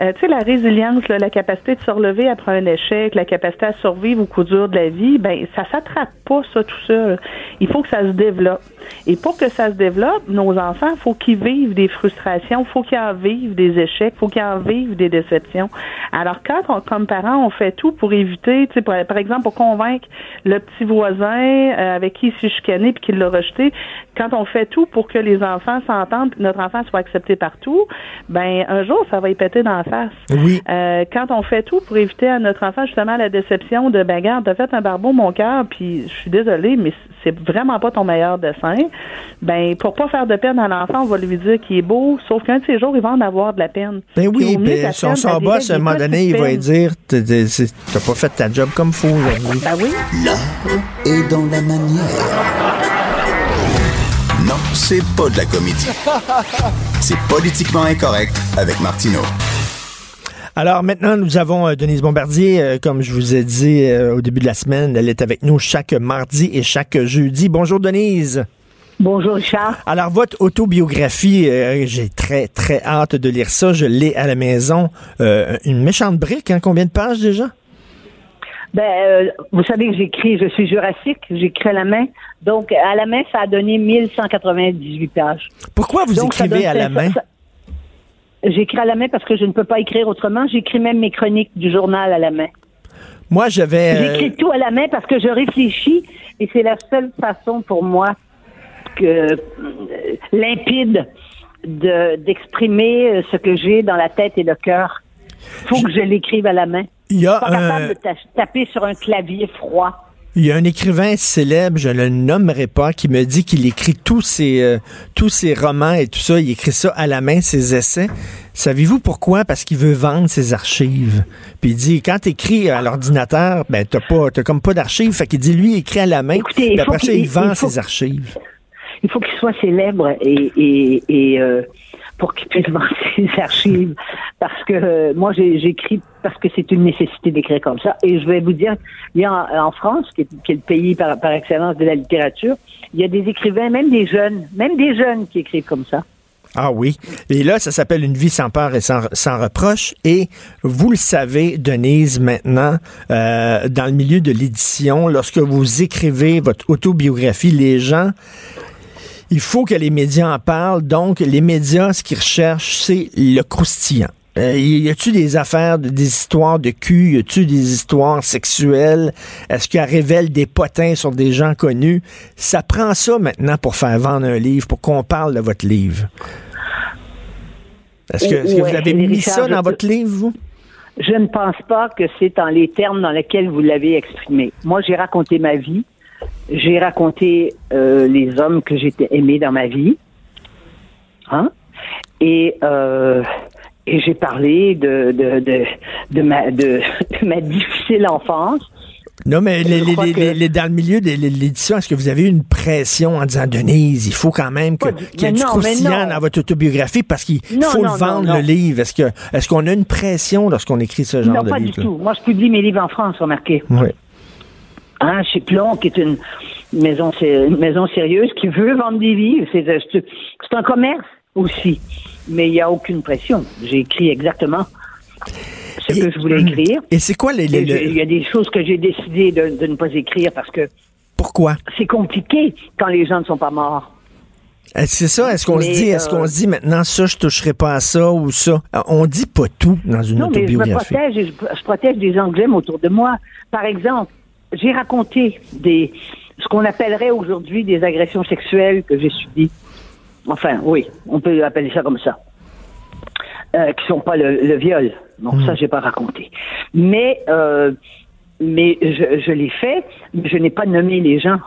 euh, tu sais, la résilience, là, la capacité de se relever après un échec, la capacité à survivre au coup dur de la vie, ben ça s'attrape pas ça tout seul. Il faut que ça se développe. Et pour que ça se développe, nos enfants, faut qu'ils vivent des frustrations, faut qu'ils en vivent des échecs, faut qu'ils en vivent des déceptions. Alors quand on, comme parents, on fait tout pour éviter, tu sais, par, exemple, pour convaincre le petit voisin euh, avec qui il s'est chicané puis qu'il l'a rejeté, quand on fait tout pour que les enfants s'entendent, notre enfant soit accepté partout, ben un jour ça va y péter dans la face. Oui. Euh, quand on fait tout pour éviter à notre enfant justement la déception de ben regarde, t'as fait un barbeau mon cœur, puis je suis désolée, mais c'est vraiment pas ton meilleur dessin. Ben pour pas faire de peine à l'enfant, on va lui dire qu'il est beau, sauf qu'un de ces jours il va en avoir de la peine. Ben oui, ben, son, son boss, à un moment donné, il va lui dire T'as pas fait ta job comme faut aujourd'hui. Ben oui. L'art est dans la manière. Non, c'est pas de la comédie. C'est politiquement incorrect avec Martineau. Alors maintenant, nous avons euh, Denise Bombardier, euh, comme je vous ai dit euh, au début de la semaine, elle est avec nous chaque mardi et chaque jeudi. Bonjour Denise. Bonjour Richard. Alors votre autobiographie, euh, j'ai très très hâte de lire ça. Je l'ai à la maison. Euh, une méchante brique, hein? combien de pages déjà? Ben, euh, vous savez que j'écris, je suis jurassique, j'écris à la main. Donc, à la main, ça a donné 1198 pages. Pourquoi vous Donc, écrivez à la main? ça- J'écris à la main parce que je ne peux pas écrire autrement. J'écris même mes chroniques du journal à la main. Moi, j'avais... euh, J'écris tout à la main parce que je réfléchis et c'est la seule façon pour moi que euh, limpide de d'exprimer euh, ce que j'ai dans la tête et le cœur. Faut que je l'écrive à la main. il y a Pas un... capable de ta- taper sur un clavier froid. Il y a un écrivain célèbre, je ne le nommerai pas, qui me dit qu'il écrit tous ses, euh, tous ses romans et tout ça. Il écrit ça à la main, ses essais. Savez-vous pourquoi? Parce qu'il veut vendre ses archives. Puis il dit, quand tu écris à l'ordinateur, ben t'as pas, t'as comme pas d'archives. Fait qu'il dit, lui, il écrit à la main. Écoutez, puis après ça, il vend il faut- ses archives. il faut qu'il soit célèbre et, et, et euh, pour qu'il puisse vendre ses archives. Parce que euh, moi, j'écris parce que c'est une nécessité d'écrire comme ça. Et je vais vous dire, il y a en, en France, qui est, le pays par, excellence de la littérature, il y a des écrivains, même des jeunes, même des jeunes qui écrivent comme ça. Ah oui. Et là, ça s'appelle Une vie sans peur et sans, sans reproche. Et vous le savez, Denise, maintenant, euh, dans le milieu de l'édition, lorsque vous écrivez votre autobiographie, les gens, il faut que les médias en parlent. Donc, les médias, ce qu'ils recherchent, c'est le croustillant. Euh, y a-tu des affaires, des histoires de cul? Y a-tu des histoires sexuelles? Est-ce qu'elle révèle des potins sur des gens connus? Ça prend ça maintenant pour faire vendre un livre, pour qu'on parle de votre livre. Est-ce que, vous avez mis Richard, ça dans votre livre, vous? Je ne pense pas que c'est dans les termes dans lesquels vous l'avez exprimé. Moi, j'ai raconté ma vie. J'ai raconté euh, les hommes que j'ai aimés dans ma vie. Hein? Et, euh, et j'ai parlé de, de, de, de, ma, de, de ma difficile enfance. Non, mais les, que- dans le milieu de l'édition, est-ce que vous avez eu une pression en disant, Denise, il faut quand même Pas qu'il y ait du non, croustillant non. dans votre autobiographie parce qu'il Non, faut non, le vendre, non, non. le livre. Est-ce qu'on a une pression lorsqu'on écrit ce genre non, de pas livre? du tout. Moi, je publie mes livres en France, remarquez. Oui. Hein, chez Plon, qui est une maison, une maison sérieuse qui veut vendre des livres. C'est c'est- un commerce aussi. Mais il n'y a aucune pression. J'ai écrit exactement ce que je voulais écrire. Et c'est quoi les, Il y a des choses que j'ai décidé de, de ne pas écrire parce que pourquoi? c'est compliqué quand les gens ne sont pas morts. Euh, C'est ça. Est-ce qu'on se dit, est-ce euh, qu'on se dit maintenant ça, je toucherai pas à ça ou ça? Euh, On dit pas tout dans une Non, mais je me autobiographie. protège je, je protège des j'aime autour de moi. Par exemple, j'ai raconté des ce qu'on appellerait aujourd'hui des agressions sexuelles que j'ai subies. Enfin, oui, on peut appeler ça comme ça. Euh, qui sont pas le, le viol. Donc Hmm. ça, j'ai pas raconté. Mais euh, mais je, je l'ai fait, mais je n'ai pas nommé les gens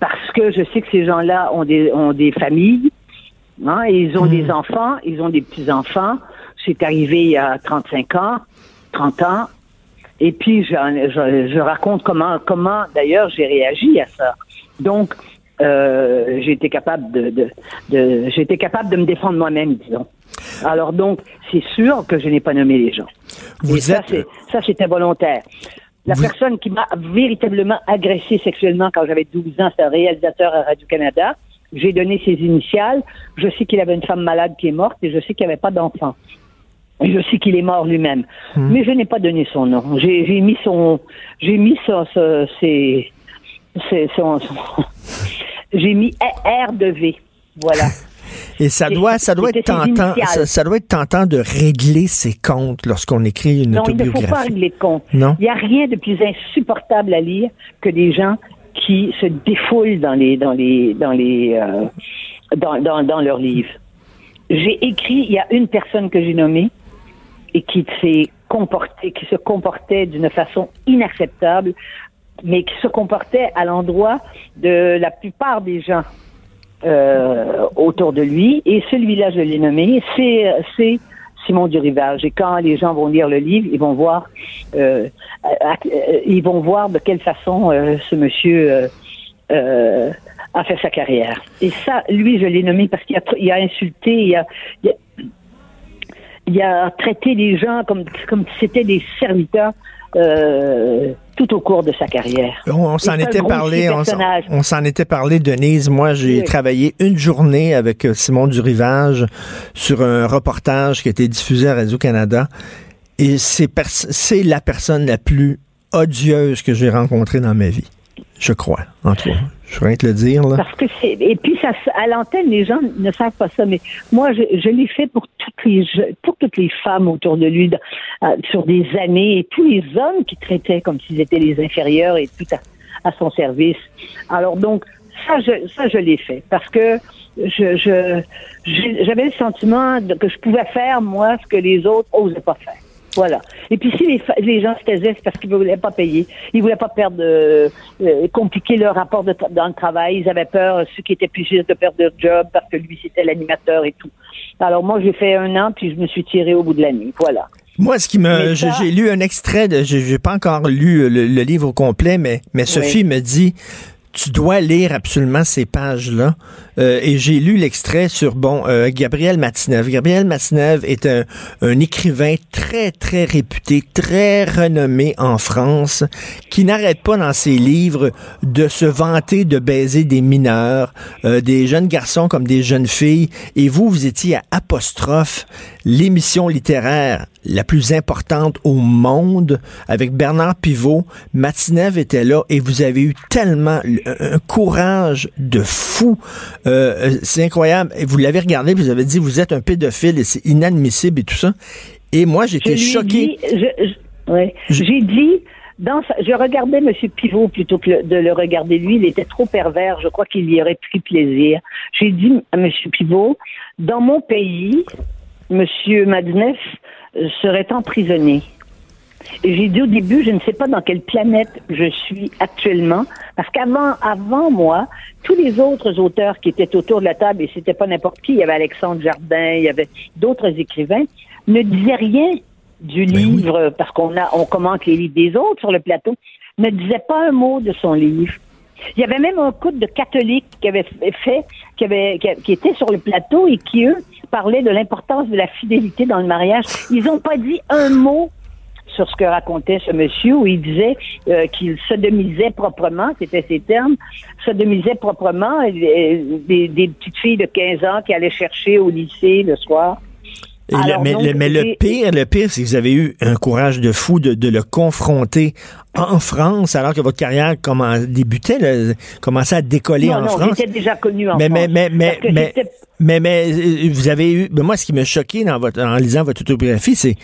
parce que je sais que ces gens-là ont des ont des familles, hein, et ils ont des enfants, ils ont des petits enfants. C'est arrivé il y a 35 ans, 30 ans. Et puis, j'en- je, je raconte comment, comment d'ailleurs, j'ai réagi à ça. Donc, euh, j'ai été capable de, de, de j'ai été capable de me défendre moi-même, disons. Alors donc, c'est sûr que je n'ai pas nommé les gens. Vous Et êtes- c'est, ça, c'était volontaire. La Vous- personne qui m'a véritablement agressé sexuellement quand j'avais 12 ans, c'est un réalisateur à Radio-Canada. J'ai donné ses initiales. Je sais qu'il avait une femme malade qui est morte et je sais qu'il n'y avait pas d'enfant. Je sais qu'il est mort lui-même. Mais je n'ai pas donné son nom. J'ai, j'ai mis son, j'ai mis son, ses- ses- son- son- j'ai mis R de V. Voilà. Et ça doit, ça doit être tentant, ça, ça doit être tentant de régler ses comptes lorsqu'on écrit une Non, il ne faut pas autobiographie. régler de compte. Non? Il n'y a rien de plus insupportable à lire que des gens qui se défoulent dans les dans les dans les euh, dans, dans, dans leurs livres. J'ai écrit, il y a une personne que j'ai nommée et qui s'est comportée, qui se comportait d'une façon inacceptable, mais qui se comportait à l'endroit de la plupart des gens euh, autour de lui. Et celui-là, je l'ai nommé, c'est Simon Durivage. Et quand les gens vont lire le livre, ils vont voir, euh, ils vont voir de quelle façon euh, ce monsieur euh, euh, a fait sa carrière. Et ça, lui, je l'ai nommé parce qu'il a, il a insulté, il a, il a, il a traité les gens comme comme si c'était des serviteurs. euh, tout au cours de sa carrière. On, s'en était parlé, on, on s'en était parlé, Denise. Moi, j'ai Oui. travaillé une journée avec euh, Simon Durivage sur un reportage qui a été diffusé à Radio-Canada. Et c'est pers- c'est la personne la plus odieuse que j'ai rencontrée dans ma vie. Je crois, en tout cas. Je voudrais te le dire, là. Parce que c'est et puis ça à l'antenne les gens ne savent pas ça mais moi je, je l'ai fait pour toutes les pour toutes les femmes autour de lui euh, sur des années et tous les hommes qui traitaient comme s'ils étaient les inférieurs et tout à, à son service. Alors donc ça je ça je l'ai fait parce que je je j'avais le sentiment que je pouvais faire moi ce que les autres osaient pas faire. Voilà. Et puis si les, gens se taisaient, c'est parce qu'ils ne voulaient pas payer. Ils voulaient pas perdre, euh, euh, compliquer leur rapport de dans le travail. Ils avaient peur, ceux qui étaient pigistes, de perdre leur job parce que lui, c'était l'animateur et tout. Alors moi, j'ai fait un an, puis je me suis tiré au bout de la nuit. Voilà. Moi, ce qui me, j'ai lu un extrait de, j'ai pas encore lu le, le livre au complet, mais, mais Sophie me dit, tu dois lire absolument ces pages-là. Euh, et j'ai lu l'extrait sur, bon, euh, Gabriel Matinev. Gabriel Matinev est un, un écrivain très, très réputé, très renommé en France, qui n'arrête pas dans ses livres de se vanter de baiser des mineurs, euh, des jeunes garçons comme des jeunes filles. Et vous, vous étiez à Apostrophe, l'émission littéraire la plus importante au monde, avec Bernard Pivot. Matinev était là et vous avez eu tellement un courage de fou. Euh, euh, c'est incroyable. Et vous l'avez regardé, vous avez dit, vous êtes un pédophile et c'est inadmissible et tout ça. Et moi, j'étais choqué. ouais. J'ai dit, dans sa- je regardais M. Pivot plutôt que le- de le regarder lui. Il était trop pervers. Je crois qu'il y aurait pris plaisir. J'ai dit à M. Pivot, dans mon pays, M. Madnef euh, serait emprisonné. Et j'ai dit au début, je ne sais pas dans quelle planète je suis actuellement, parce qu'avant, avant moi, tous les autres auteurs qui étaient autour de la table, et c'était pas n'importe qui, il y avait Alexandre Jardin, il y avait d'autres écrivains, ne disaient rien du livre, parce qu'on a, on commente les livres des autres sur le plateau, ne disaient pas un mot de son livre. Il y avait même un couple de catholiques qui avait fait, qui avait, qui, qui était sur le plateau et qui, eux, parlaient de l'importance de la fidélité dans le mariage. Ils n'ont pas dit un mot sur ce que racontait ce monsieur où il disait euh, qu'il sodomisait proprement, c'était ses termes, sodomisait proprement des, des petites filles de 15 ans qui allaient chercher au lycée le soir. Et le- Alors, mais, donc, le, mais le j'ai- pire, le pire, c'est que vous avez eu un courage de fou de, de le confronter en France, alors que votre carrière commen- débutait, là, commençait à décoller non, en non, France. j'étais déjà connu en mais, France. mais, mais, mais, mais, j'étais- mais, mais, euh, vous avez eu, ben moi, ce qui m'a choqué dans votre, en lisant votre autobiographie, c'est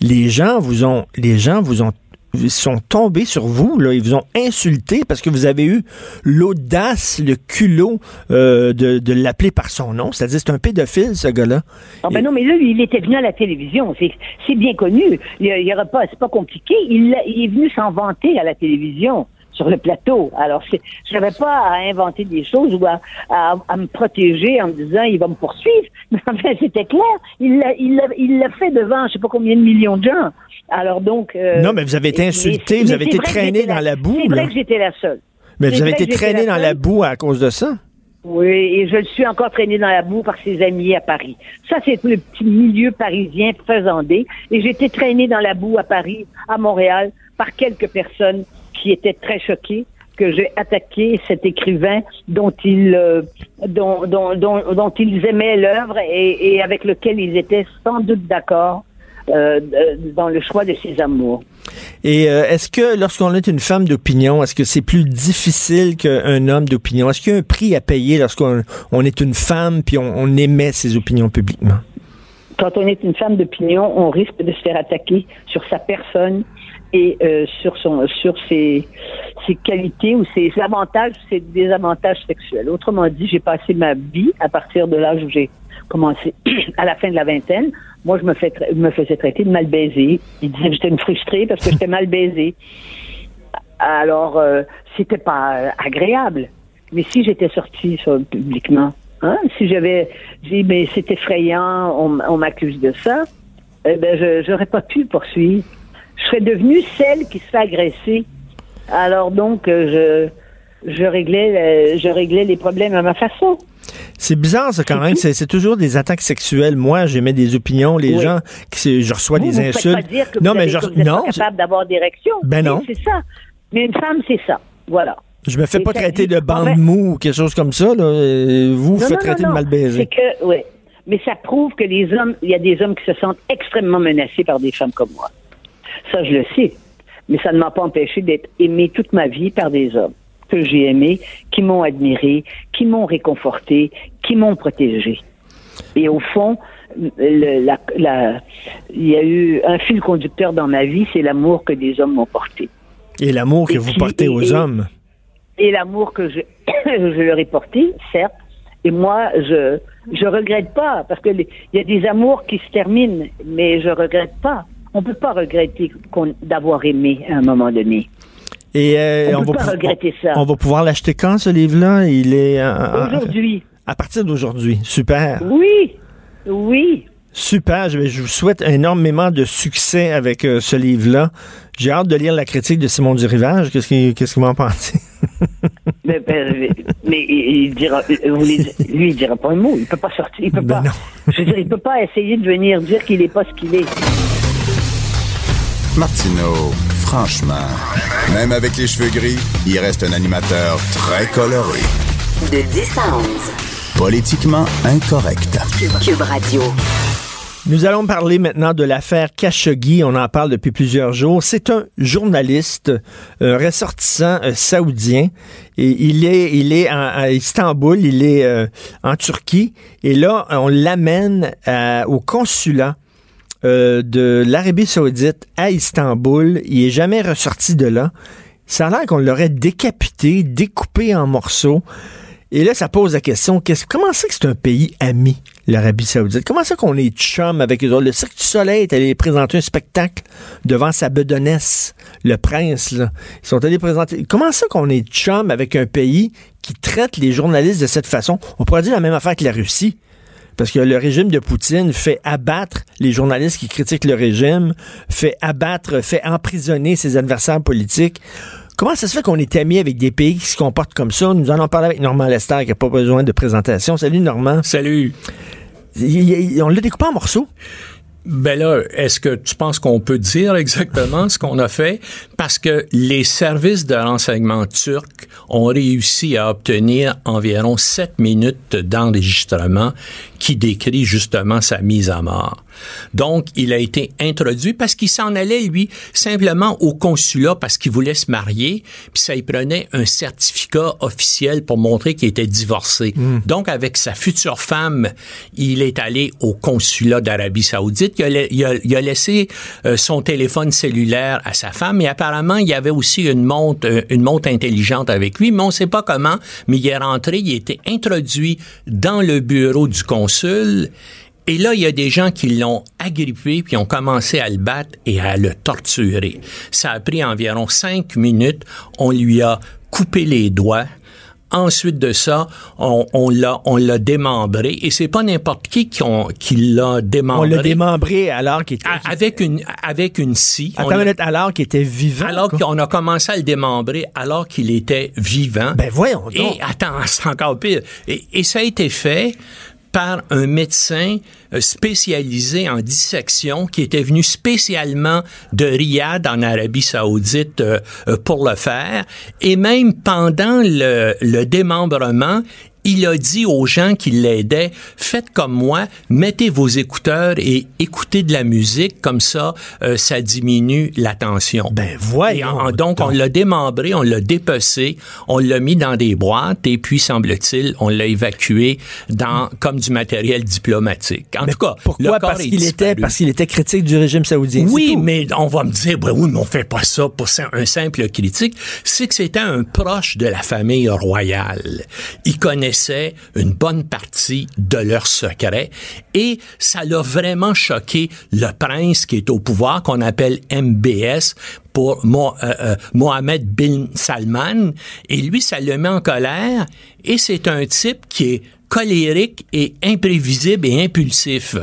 les gens vous ont, les gens vous ont, ils sont tombés sur vous, là, ils vous ont insulté parce que vous avez eu l'audace, le culot euh, de, de l'appeler par son nom. C'est-à-dire, c'est un pédophile, ce gars-là. Ah ben non, mais là, il était venu à la télévision. C'est, bien connu. Il il y aura pas, c'est pas compliqué. Il, il est venu s'en vanter à la télévision, sur le plateau. Alors, c'est, je n'avais pas à inventer des choses ou à, à- à me protéger en me disant, il va me poursuivre. Mais enfin, c'était clair. Il l'a, il l'a, il l'a fait devant, je sais pas combien de millions de gens. Alors donc. euh, Non, mais vous avez été insulté, vous avez été traîné dans la boue, C'est là. vrai que j'étais la seule. Mais vous avez été traîné dans la boue à cause de ça? Oui, et je le suis encore traîné dans la boue par ses amis à Paris. Ça, c'est le petit milieu parisien faisandé. Et j'ai été traîné dans la boue à Paris, à Montréal, par quelques personnes qui étaient très choquées que j'ai attaqué cet écrivain dont ils, euh, dont, dont, dont, dont ils aimaient l'œuvre et, et avec lequel ils étaient sans doute d'accord euh, euh, dans le choix de ses amours. Et euh, est-ce que lorsqu'on est une femme d'opinion, est-ce que c'est plus difficile qu'un homme d'opinion? Est-ce qu'il y a un prix à payer lorsqu'on on est une femme puis on, on émet ses opinions publiquement? quand on est une femme d'opinion, on risque de se faire attaquer sur sa personne et euh, sur son sur ses, ses qualités ou ses avantages, ses désavantages sexuels. Autrement dit, j'ai passé ma vie à partir de l'âge où j'ai commencé à la fin de la vingtaine. Moi, je me, fais tra- me faisais traiter de mal baisée. Ils disaient que j'étais frustrée parce que j'étais mal baisée. Alors, euh, c'était pas euh, agréable. Mais si j'étais sortie ça, publiquement, hein, si j'avais dit, mais c'est effrayant, on, m'accuse de ça, eh ben, je j'aurais pas pu poursuivre. Je serais devenue celle qui se fait agresser. Alors donc, euh, je, je réglais, euh, je réglais les problèmes à ma façon. C'est bizarre, ça, quand même. C'est c'est toujours des attaques sexuelles. Moi, j'émets des opinions. Les Oui. gens, qui, je reçois Vous, des vous insultes. pas dire que non, vous mais avez- je, que vous êtes non, pas capable d'avoir d'érection. Ben non. C'est ça. Mais une femme, c'est ça. Voilà. je me fais pas traiter dit- de en bande fait- mou ou quelque chose comme ça. Là. Euh, Vous, vous faites non, traiter non, de mal baisé. C'est que, oui. Mais ça prouve que les hommes, il y a des hommes qui se sentent extrêmement menacés par des femmes comme moi. Ça, je le sais. Mais ça ne m'a pas empêché d'être aimé toute ma vie par des hommes que j'ai aimés, qui m'ont admiré, qui m'ont réconforté, qui m'ont protégé. Et au fond, le- la- la- il y a eu un fil conducteur dans ma vie, c'est l'amour que des hommes m'ont porté. Et l'amour que Et vous portez aux et- hommes. et l'amour que je, je leur ai porté, certes. Et moi, je je regrette pas parce que il y a des amours qui se terminent, mais je regrette pas. On peut pas regretter d'avoir aimé à un moment donné. Et euh, On peut va pas regretter ça. on va pouvoir l'acheter quand, ce livre-là? Il est... euh, euh, Aujourd'hui, À partir d'aujourd'hui. Super. oui, oui. Super. Je, je vous souhaite énormément de succès avec euh, ce livre-là. J'ai hâte de lire la critique de Simon Durivage. Qu'est-ce qu'il qu'est-ce qu'il m'en pense? Mais, mais- mais il dira, lui, il dira pas un mot. Il peut pas sortir. Il peut Ben pas. non. Je veux dire, il peut pas essayer de venir dire qu'il est pas ce qu'il est. Martineau, franchement, même avec les cheveux gris, il reste un animateur très coloré. De 10 à 11. Politiquement incorrect. Cube Radio. Nous allons parler maintenant de l'affaire Khashoggi. On en parle depuis plusieurs jours. C'est un journaliste, un ressortissant euh, saoudien. Et il est, il est en- à Istanbul, il est euh, en Turquie. Et là, on l'amène à- au consulat euh, de l'Arabie saoudite à Istanbul. Il est jamais ressorti de là. Ça a l'air qu'on l'aurait décapité, découpé en morceaux. Et là, ça pose la question, qu'est-ce, comment c'est que c'est un pays ami, l'Arabie saoudite? Comment c'est qu'on est chum avec eux? Le Cirque du Soleil est allé présenter un spectacle devant sa bedonnesse, le prince, là. Ils sont allés présenter... Comment c'est qu'on est chum avec un pays qui traite les journalistes de cette façon? On pourrait dire la même affaire que la Russie. Parce que le régime de Poutine fait abattre les journalistes qui critiquent le régime, fait abattre, fait emprisonner ses adversaires politiques. Comment ça se fait qu'on est amis avec des pays qui se comportent comme ça? Nous allons parler avec Normand Lester qui n'a pas besoin de présentation. Salut Normand. Salut. Il- il- on l'a découpé en morceaux. Ben là, est-ce que tu penses qu'on peut dire exactement ce qu'on a fait? Parce que les services de renseignement turcs ont réussi à obtenir environ sept minutes d'enregistrement qui décrit justement sa mise à mort. Donc, il a été introduit parce qu'il s'en allait, lui, simplement au consulat parce qu'il voulait se marier, puis ça, il prenait un certificat officiel pour montrer qu'il était divorcé. Donc, avec sa future femme, il est allé au consulat d'Arabie Saoudite. Il a, la- il a- il a laissé euh, son téléphone cellulaire à sa femme et apparemment, il y avait aussi une montre, euh, une montre intelligente avec lui, mais on ne sait pas comment, mais il est rentré, il a été introduit dans le bureau du consul et là, il y a des gens qui l'ont agrippé puis ont commencé à le battre et à le torturer. Ça a pris environ cinq minutes. On lui a coupé les doigts. Ensuite de ça, on, on l'a, on l'a démembré. Et c'est pas n'importe qui qui, qui l'a On démembré. l'a démembré alors qu'il était... A- Avec une, avec une scie. On Attends l'a- une minute, alors qu'il était vivant. alors qu'on a commencé à le démembrer alors qu'il était vivant. Ben voyons donc. Et attends, c'est encore pire. Et, et ça a été fait par un médecin euh, spécialisé en dissection qui était venu spécialement de Riyad en Arabie Saoudite euh, euh, pour le faire. Et même pendant le, le démembrement, il a dit aux gens qui l'aidaient, faites comme moi, mettez vos écouteurs et écoutez de la musique, comme ça, euh, ça diminue la tension. Ben en- donc, on l'a démembré, on l'a dépecé, on l'a mis dans des boîtes et puis, semble-t-il, on l'a évacué dans comme du matériel diplomatique. En Mais tout cas, pourquoi? le Parce qu'il était, parce qu'il était critique du régime saoudien. Oui, mais on va me dire, ben oui, mais on fait pas ça pour un simple critique. C'est que c'était un proche de la famille royale. Il connaissait une bonne partie de leurs secrets et ça l'a vraiment choqué le prince qui est au pouvoir, qu'on appelle MBS pour Mo- euh, euh, Mohamed bin Salman. Et lui, ça le met en colère et c'est un type qui est colérique et imprévisible et impulsif.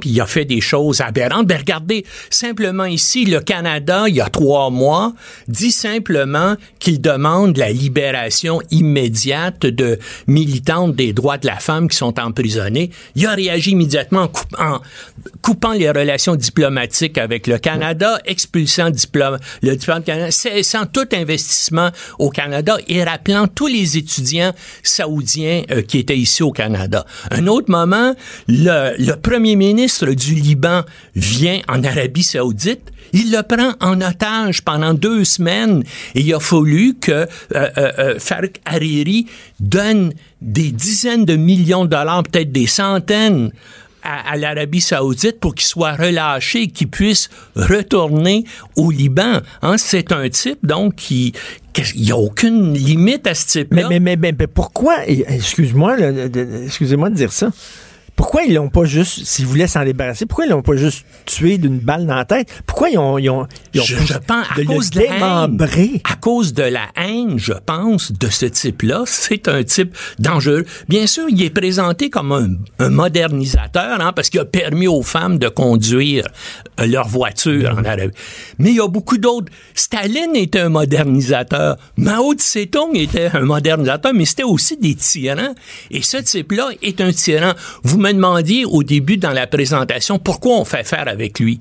Puis il a fait des choses aberrantes. Ben regardez, simplement ici, le Canada, il y a trois mois, dit simplement qu'il demande la libération immédiate de militantes des droits de la femme qui sont emprisonnées. Il a réagi immédiatement en coupant les relations diplomatiques avec le Canada, expulsant diplôme, le diplôme canadien, cessant tout investissement au Canada et rappelant tous les étudiants saoudiens euh, qui étaient ici au Canada. Un autre moment, le, premier ministre du Liban vient en Arabie saoudite. Il le prend en otage pendant deux semaines et il a fallu que euh, euh, euh, Farouk Hariri donne des dizaines de millions de dollars, peut-être des centaines, à, l'Arabie saoudite pour qu'il soit relâché qu'il puisse retourner au Liban. Hein, c'est un type, donc, qui... Il n'y a aucune limite à ce type-là. mais, mais, mais- pourquoi, excuse-moi, excusez-moi de dire ça, pourquoi ils l'ont pas juste, s'ils voulaient s'en débarrasser, pourquoi ils l'ont pas juste tué d'une balle dans la tête? Pourquoi ils ont, ils ont, ils ont je, je pense à de cause de la haine. À cause de la haine, je pense, de ce type-là, c'est un type dangereux. Bien sûr, il est présenté comme un, un modernisateur, hein, parce qu'il a permis aux femmes de conduire euh, leur voiture en Arabie. Mais il y a beaucoup d'autres. Staline était un modernisateur. Mao Tse-tung était un modernisateur, mais c'était aussi des tyrans. Et ce type-là est un tyran. Vous me demandiez au début dans la présentation pourquoi on fait faire avec lui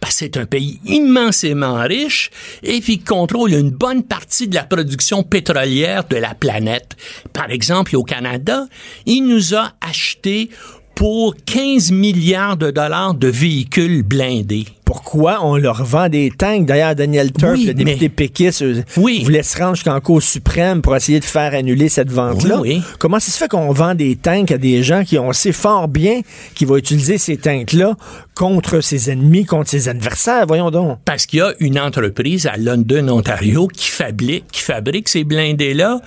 parce que c'est un pays immensément riche et qui contrôle une bonne partie de la production pétrolière de la planète. Par exemple, au Canada, il nous a acheté pour 15 milliards de dollars de véhicules blindés. Pourquoi on leur vend des tanks? D'ailleurs, Daniel Turp, Oui, le député mais- péquiste, euh, Oui. voulait se rendre jusqu'en Cour suprême pour essayer de faire annuler cette vente-là. Oui. Comment ça se fait qu'on vend des tanks à des gens qui on sait fort bien vont utiliser ces tanks-là contre ses ennemis, contre ses adversaires? Voyons donc. Parce qu'il y a une entreprise à London, Ontario, qui fabrique, qui fabrique ces blindés-là.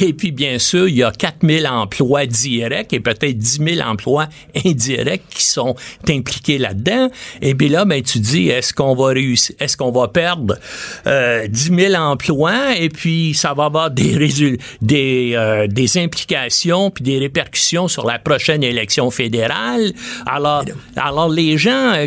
Et puis, bien sûr, il y a 4000 emplois directs et peut-être 10 000 emplois indirects qui sont impliqués là-dedans. Et puis là, ben, tu est-ce qu'on va réussir, est-ce qu'on va perdre euh, 10 000 emplois et puis ça va avoir des résultats, des, euh, des implications puis des répercussions sur la prochaine élection fédérale? Alors, alors les gens, euh,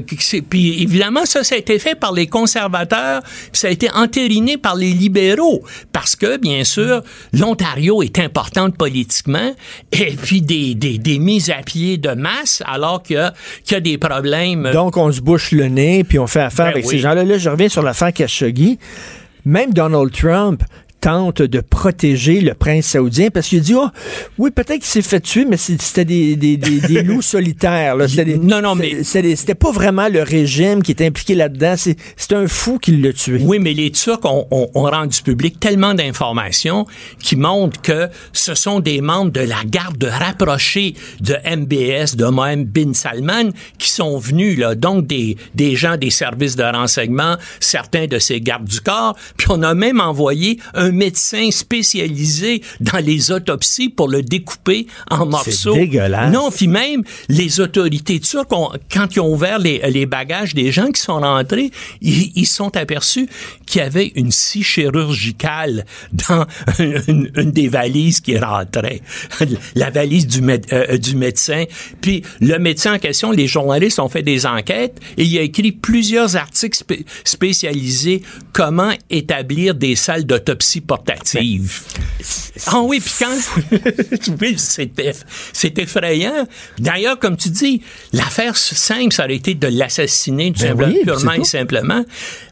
puis évidemment ça, ça a été fait par les conservateurs, puis ça a été entériné par les libéraux parce que bien sûr l'Ontario est importante politiquement et puis des, des, des mises à pied de masse alors qu'il y a des problèmes. Donc, on se bouche le nez, puis on fait affaire Ben avec oui. ces gens-là. Là, je reviens sur l'affaire Khashoggi. Même Donald Trump tente de protéger le prince saoudien parce qu'il dit, oh, oui, peut-être qu'il s'est fait tuer, mais c'était des, des, des, des loups solitaires. là. Des- Non, non, mais- c'était- pas vraiment le régime qui était impliqué là-dedans. C'est c'est un fou qui l'a tué. Oui, mais les Turcs ont, ont- ont rendu public tellement d'informations qui montrent que ce sont des membres de la garde rapprochée de MBS, de Mohamed bin Salman, qui sont venus, là, donc des, des gens des services de renseignement, certains de ces gardes du corps, puis on a même envoyé un médecin spécialisé dans les autopsies pour le découper en morceaux. dégueulasse. Non, puis même les autorités turques, ont- quand ils ont ouvert les, les bagages des gens qui sont rentrés, ils sont aperçus qu'il y avait une scie chirurgicale dans une, une des valises qui rentrait, la valise du, mé- euh, du médecin. Puis le médecin en question, les journalistes ont fait des enquêtes et il a écrit plusieurs articles spé- spécialisés comment établir des salles d'autopsie portatives. Ah oui, puis quand... oui, c'est eff- c'est effrayant. D'ailleurs, comme tu dis, l'affaire simple, ça aurait été de l'assassiner tout Ben oui, purement et simplement.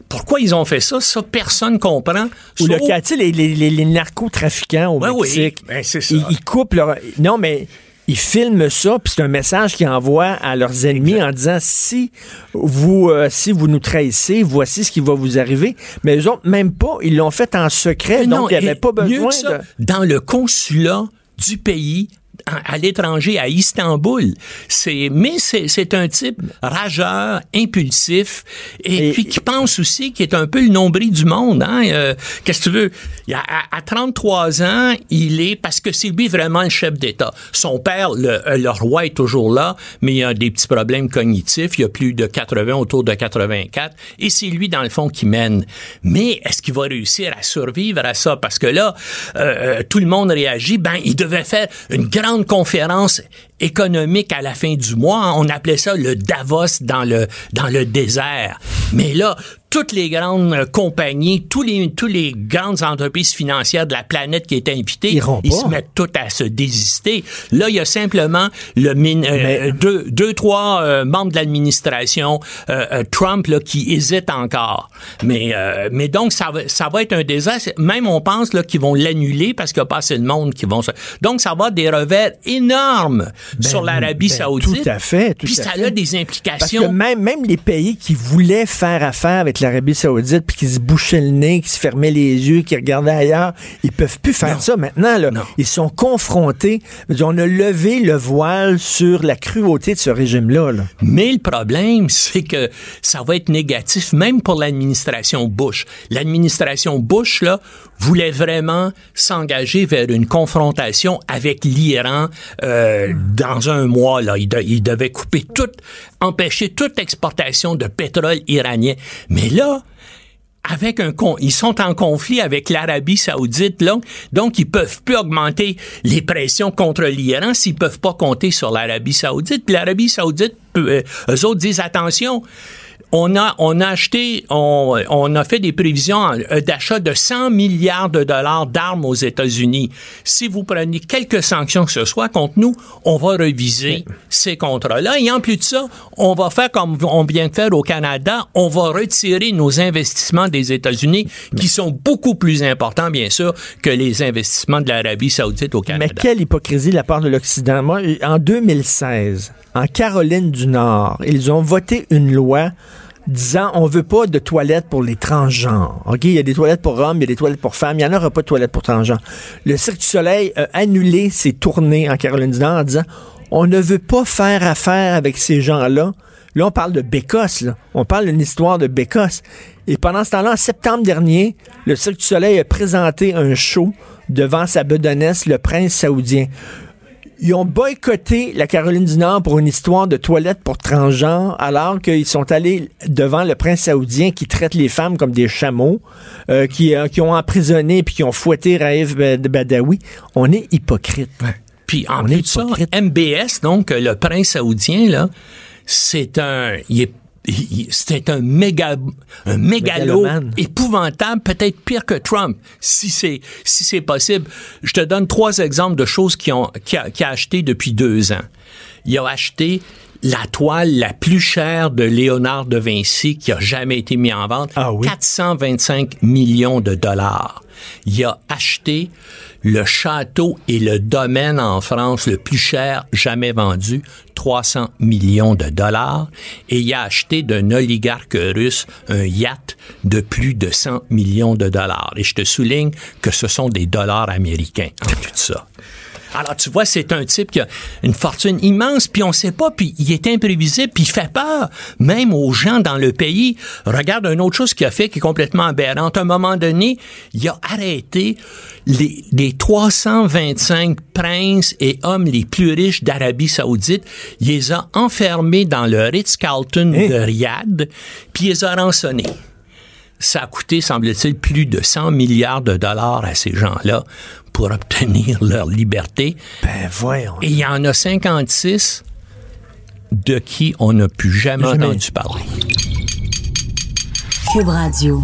Pourquoi ils ont fait ça? Ça, personne comprend. Ou le Sauf- cas, tu sais, les, les, les- narcotrafiquants au oui. Mexique. Ben, c'est ça. Ils, ils coupent leur. Non, mais ils filment ça, puis c'est un message qu'ils envoient à leurs ennemis en disant si vous euh, si vous nous trahissez, voici ce qui va vous arriver. Mais eux autres, même pas, ils l'ont fait en secret, Mais donc il n'y avait pas besoin ça, de. Dans le consulat du pays, à, l'étranger, à Istanbul. C'est, mais c'est, c'est un type rageur, impulsif, et, Et- puis qui pense aussi qu'il est un peu le nombril du monde. Hein? Euh, qu'est-ce que tu veux? Il a- à, à 33 ans, il est, parce que c'est lui vraiment le chef d'État. Son père, le, euh, le roi, est toujours là, mais il a des petits problèmes cognitifs. Il y a plus de 80, autour de 84, et c'est lui, dans le fond, qui mène. Mais est-ce qu'il va réussir à survivre à ça? Parce que là, euh, euh, tout le monde réagit. Ben, il devait faire une grande conférence économique à la fin du mois. On appelait ça le Davos dans le dans le désert. Mais là, toutes les grandes euh, compagnies, tous les tous les grandes entreprises financières de la planète qui étaient invitées, ils se mettent toutes à se désister. Là, il y a simplement le min- euh, Mais- deux, deux trois euh, membres de l'administration euh, euh, Trump là, qui hésitent encore. Mais euh, mais donc ça va ça va être un désastre. Même on pense là qu'ils vont l'annuler parce qu'il n'y a pas assez de monde qui vont se... Donc ça va avoir des revers énormes sur l'Arabie ben, Saoudite. tout à fait, tout Puis à ça fait. a des Parce que implications. même, même les pays qui voulaient faire affaire avec l'Arabie Saoudite, puis qui se bouchaient le nez, qui se fermaient les yeux, qui regardaient ailleurs, ils peuvent plus faire Non. ça maintenant. Là. Ils sont confrontés. On a levé le voile sur la cruauté de ce régime-là. là. Mais le problème, c'est que ça va être négatif même pour l'administration Bush. L'administration Bush, là, voulait vraiment s'engager vers une confrontation avec l'Iran euh, dans un mois. Là. Il, de- il devait couper toute, empêcher toute exportation de pétrole iranien. Mais là, avec un con, ils sont en conflit avec l'Arabie Saoudite, là, donc ils peuvent plus augmenter les pressions contre l'Iran s'ils peuvent pas compter sur l'Arabie Saoudite. Puis l'Arabie Saoudite, peut- euh, eux autres disent attention. On a, on a acheté, on, on a fait des prévisions euh, d'achat de 100 milliards de dollars d'armes aux États-Unis. Si vous prenez quelques sanctions que ce soit contre nous, on va reviser ces contrats-là. Et en plus de ça, on va faire comme on vient de faire au Canada, on va retirer nos investissements des États-Unis, qui sont beaucoup plus importants, bien sûr, que les investissements de l'Arabie saoudite au Canada. Mais quelle hypocrisie de la part de l'Occident. Moi, en 2016, en Caroline du Nord, ils ont voté une loi disant on veut pas de toilettes pour les transgenres. OK, il y a des toilettes pour hommes, il y a des toilettes pour femmes, il y en aura pas de toilettes pour transgenres. Le Cirque du Soleil a annulé ses tournées en Caroline du Nord en disant on ne veut pas faire affaire avec ces gens-là. Là, on parle de Bécosse, là. On parle d'une histoire de Bécosse. Et pendant ce temps-là, en septembre dernier, le Cirque du Soleil a présenté un show devant sa bedonnesse, le prince saoudien Ils ont boycotté la Caroline du Nord pour une histoire de toilette pour transgenres, alors qu'ils sont allés devant le prince saoudien qui traite les femmes comme des chameaux, euh, qui, euh, qui ont emprisonné puis qui ont fouetté Raif Bad- Badawi. On est hypocrite. Puis en On plus est de ça. MBS, donc euh, le prince saoudien, là, c'est un. il est- c'est un méga, un mégalo épouvantable, peut-être pire que Trump, si c'est si c'est possible. Je te donne trois exemples de choses qu'il ont a, qu'il a acheté depuis deux ans. Il a acheté la toile la plus chère de Léonard de Vinci qui a jamais été mise en vente. Ah oui? 425 millions de dollars. Il a acheté le château et le domaine en France le plus cher jamais vendu, 300 millions de dollars. Et il a acheté d'un oligarque russe un yacht de plus de 100 millions de dollars. Et je te souligne que ce sont des dollars américains en tout ça. Alors, tu vois, c'est un type qui a une fortune immense, puis on sait pas, puis il est imprévisible, puis il fait peur, même aux gens dans le pays. Regarde une autre chose qu'il a fait qui est complètement aberrante. À un moment donné, il a arrêté les, les 325 princes et hommes les plus riches d'Arabie Saoudite. Il les a enfermés dans le Ritz-Carlton de Riyad, puis il les a rançonnés ça a coûté, semble-t-il, plus de 100 milliards de dollars à ces gens-là pour obtenir leur liberté. Ben voyons. Et il y en a 56 de qui on n'a plus jamais Jamais. entendu parler. Cube Radio.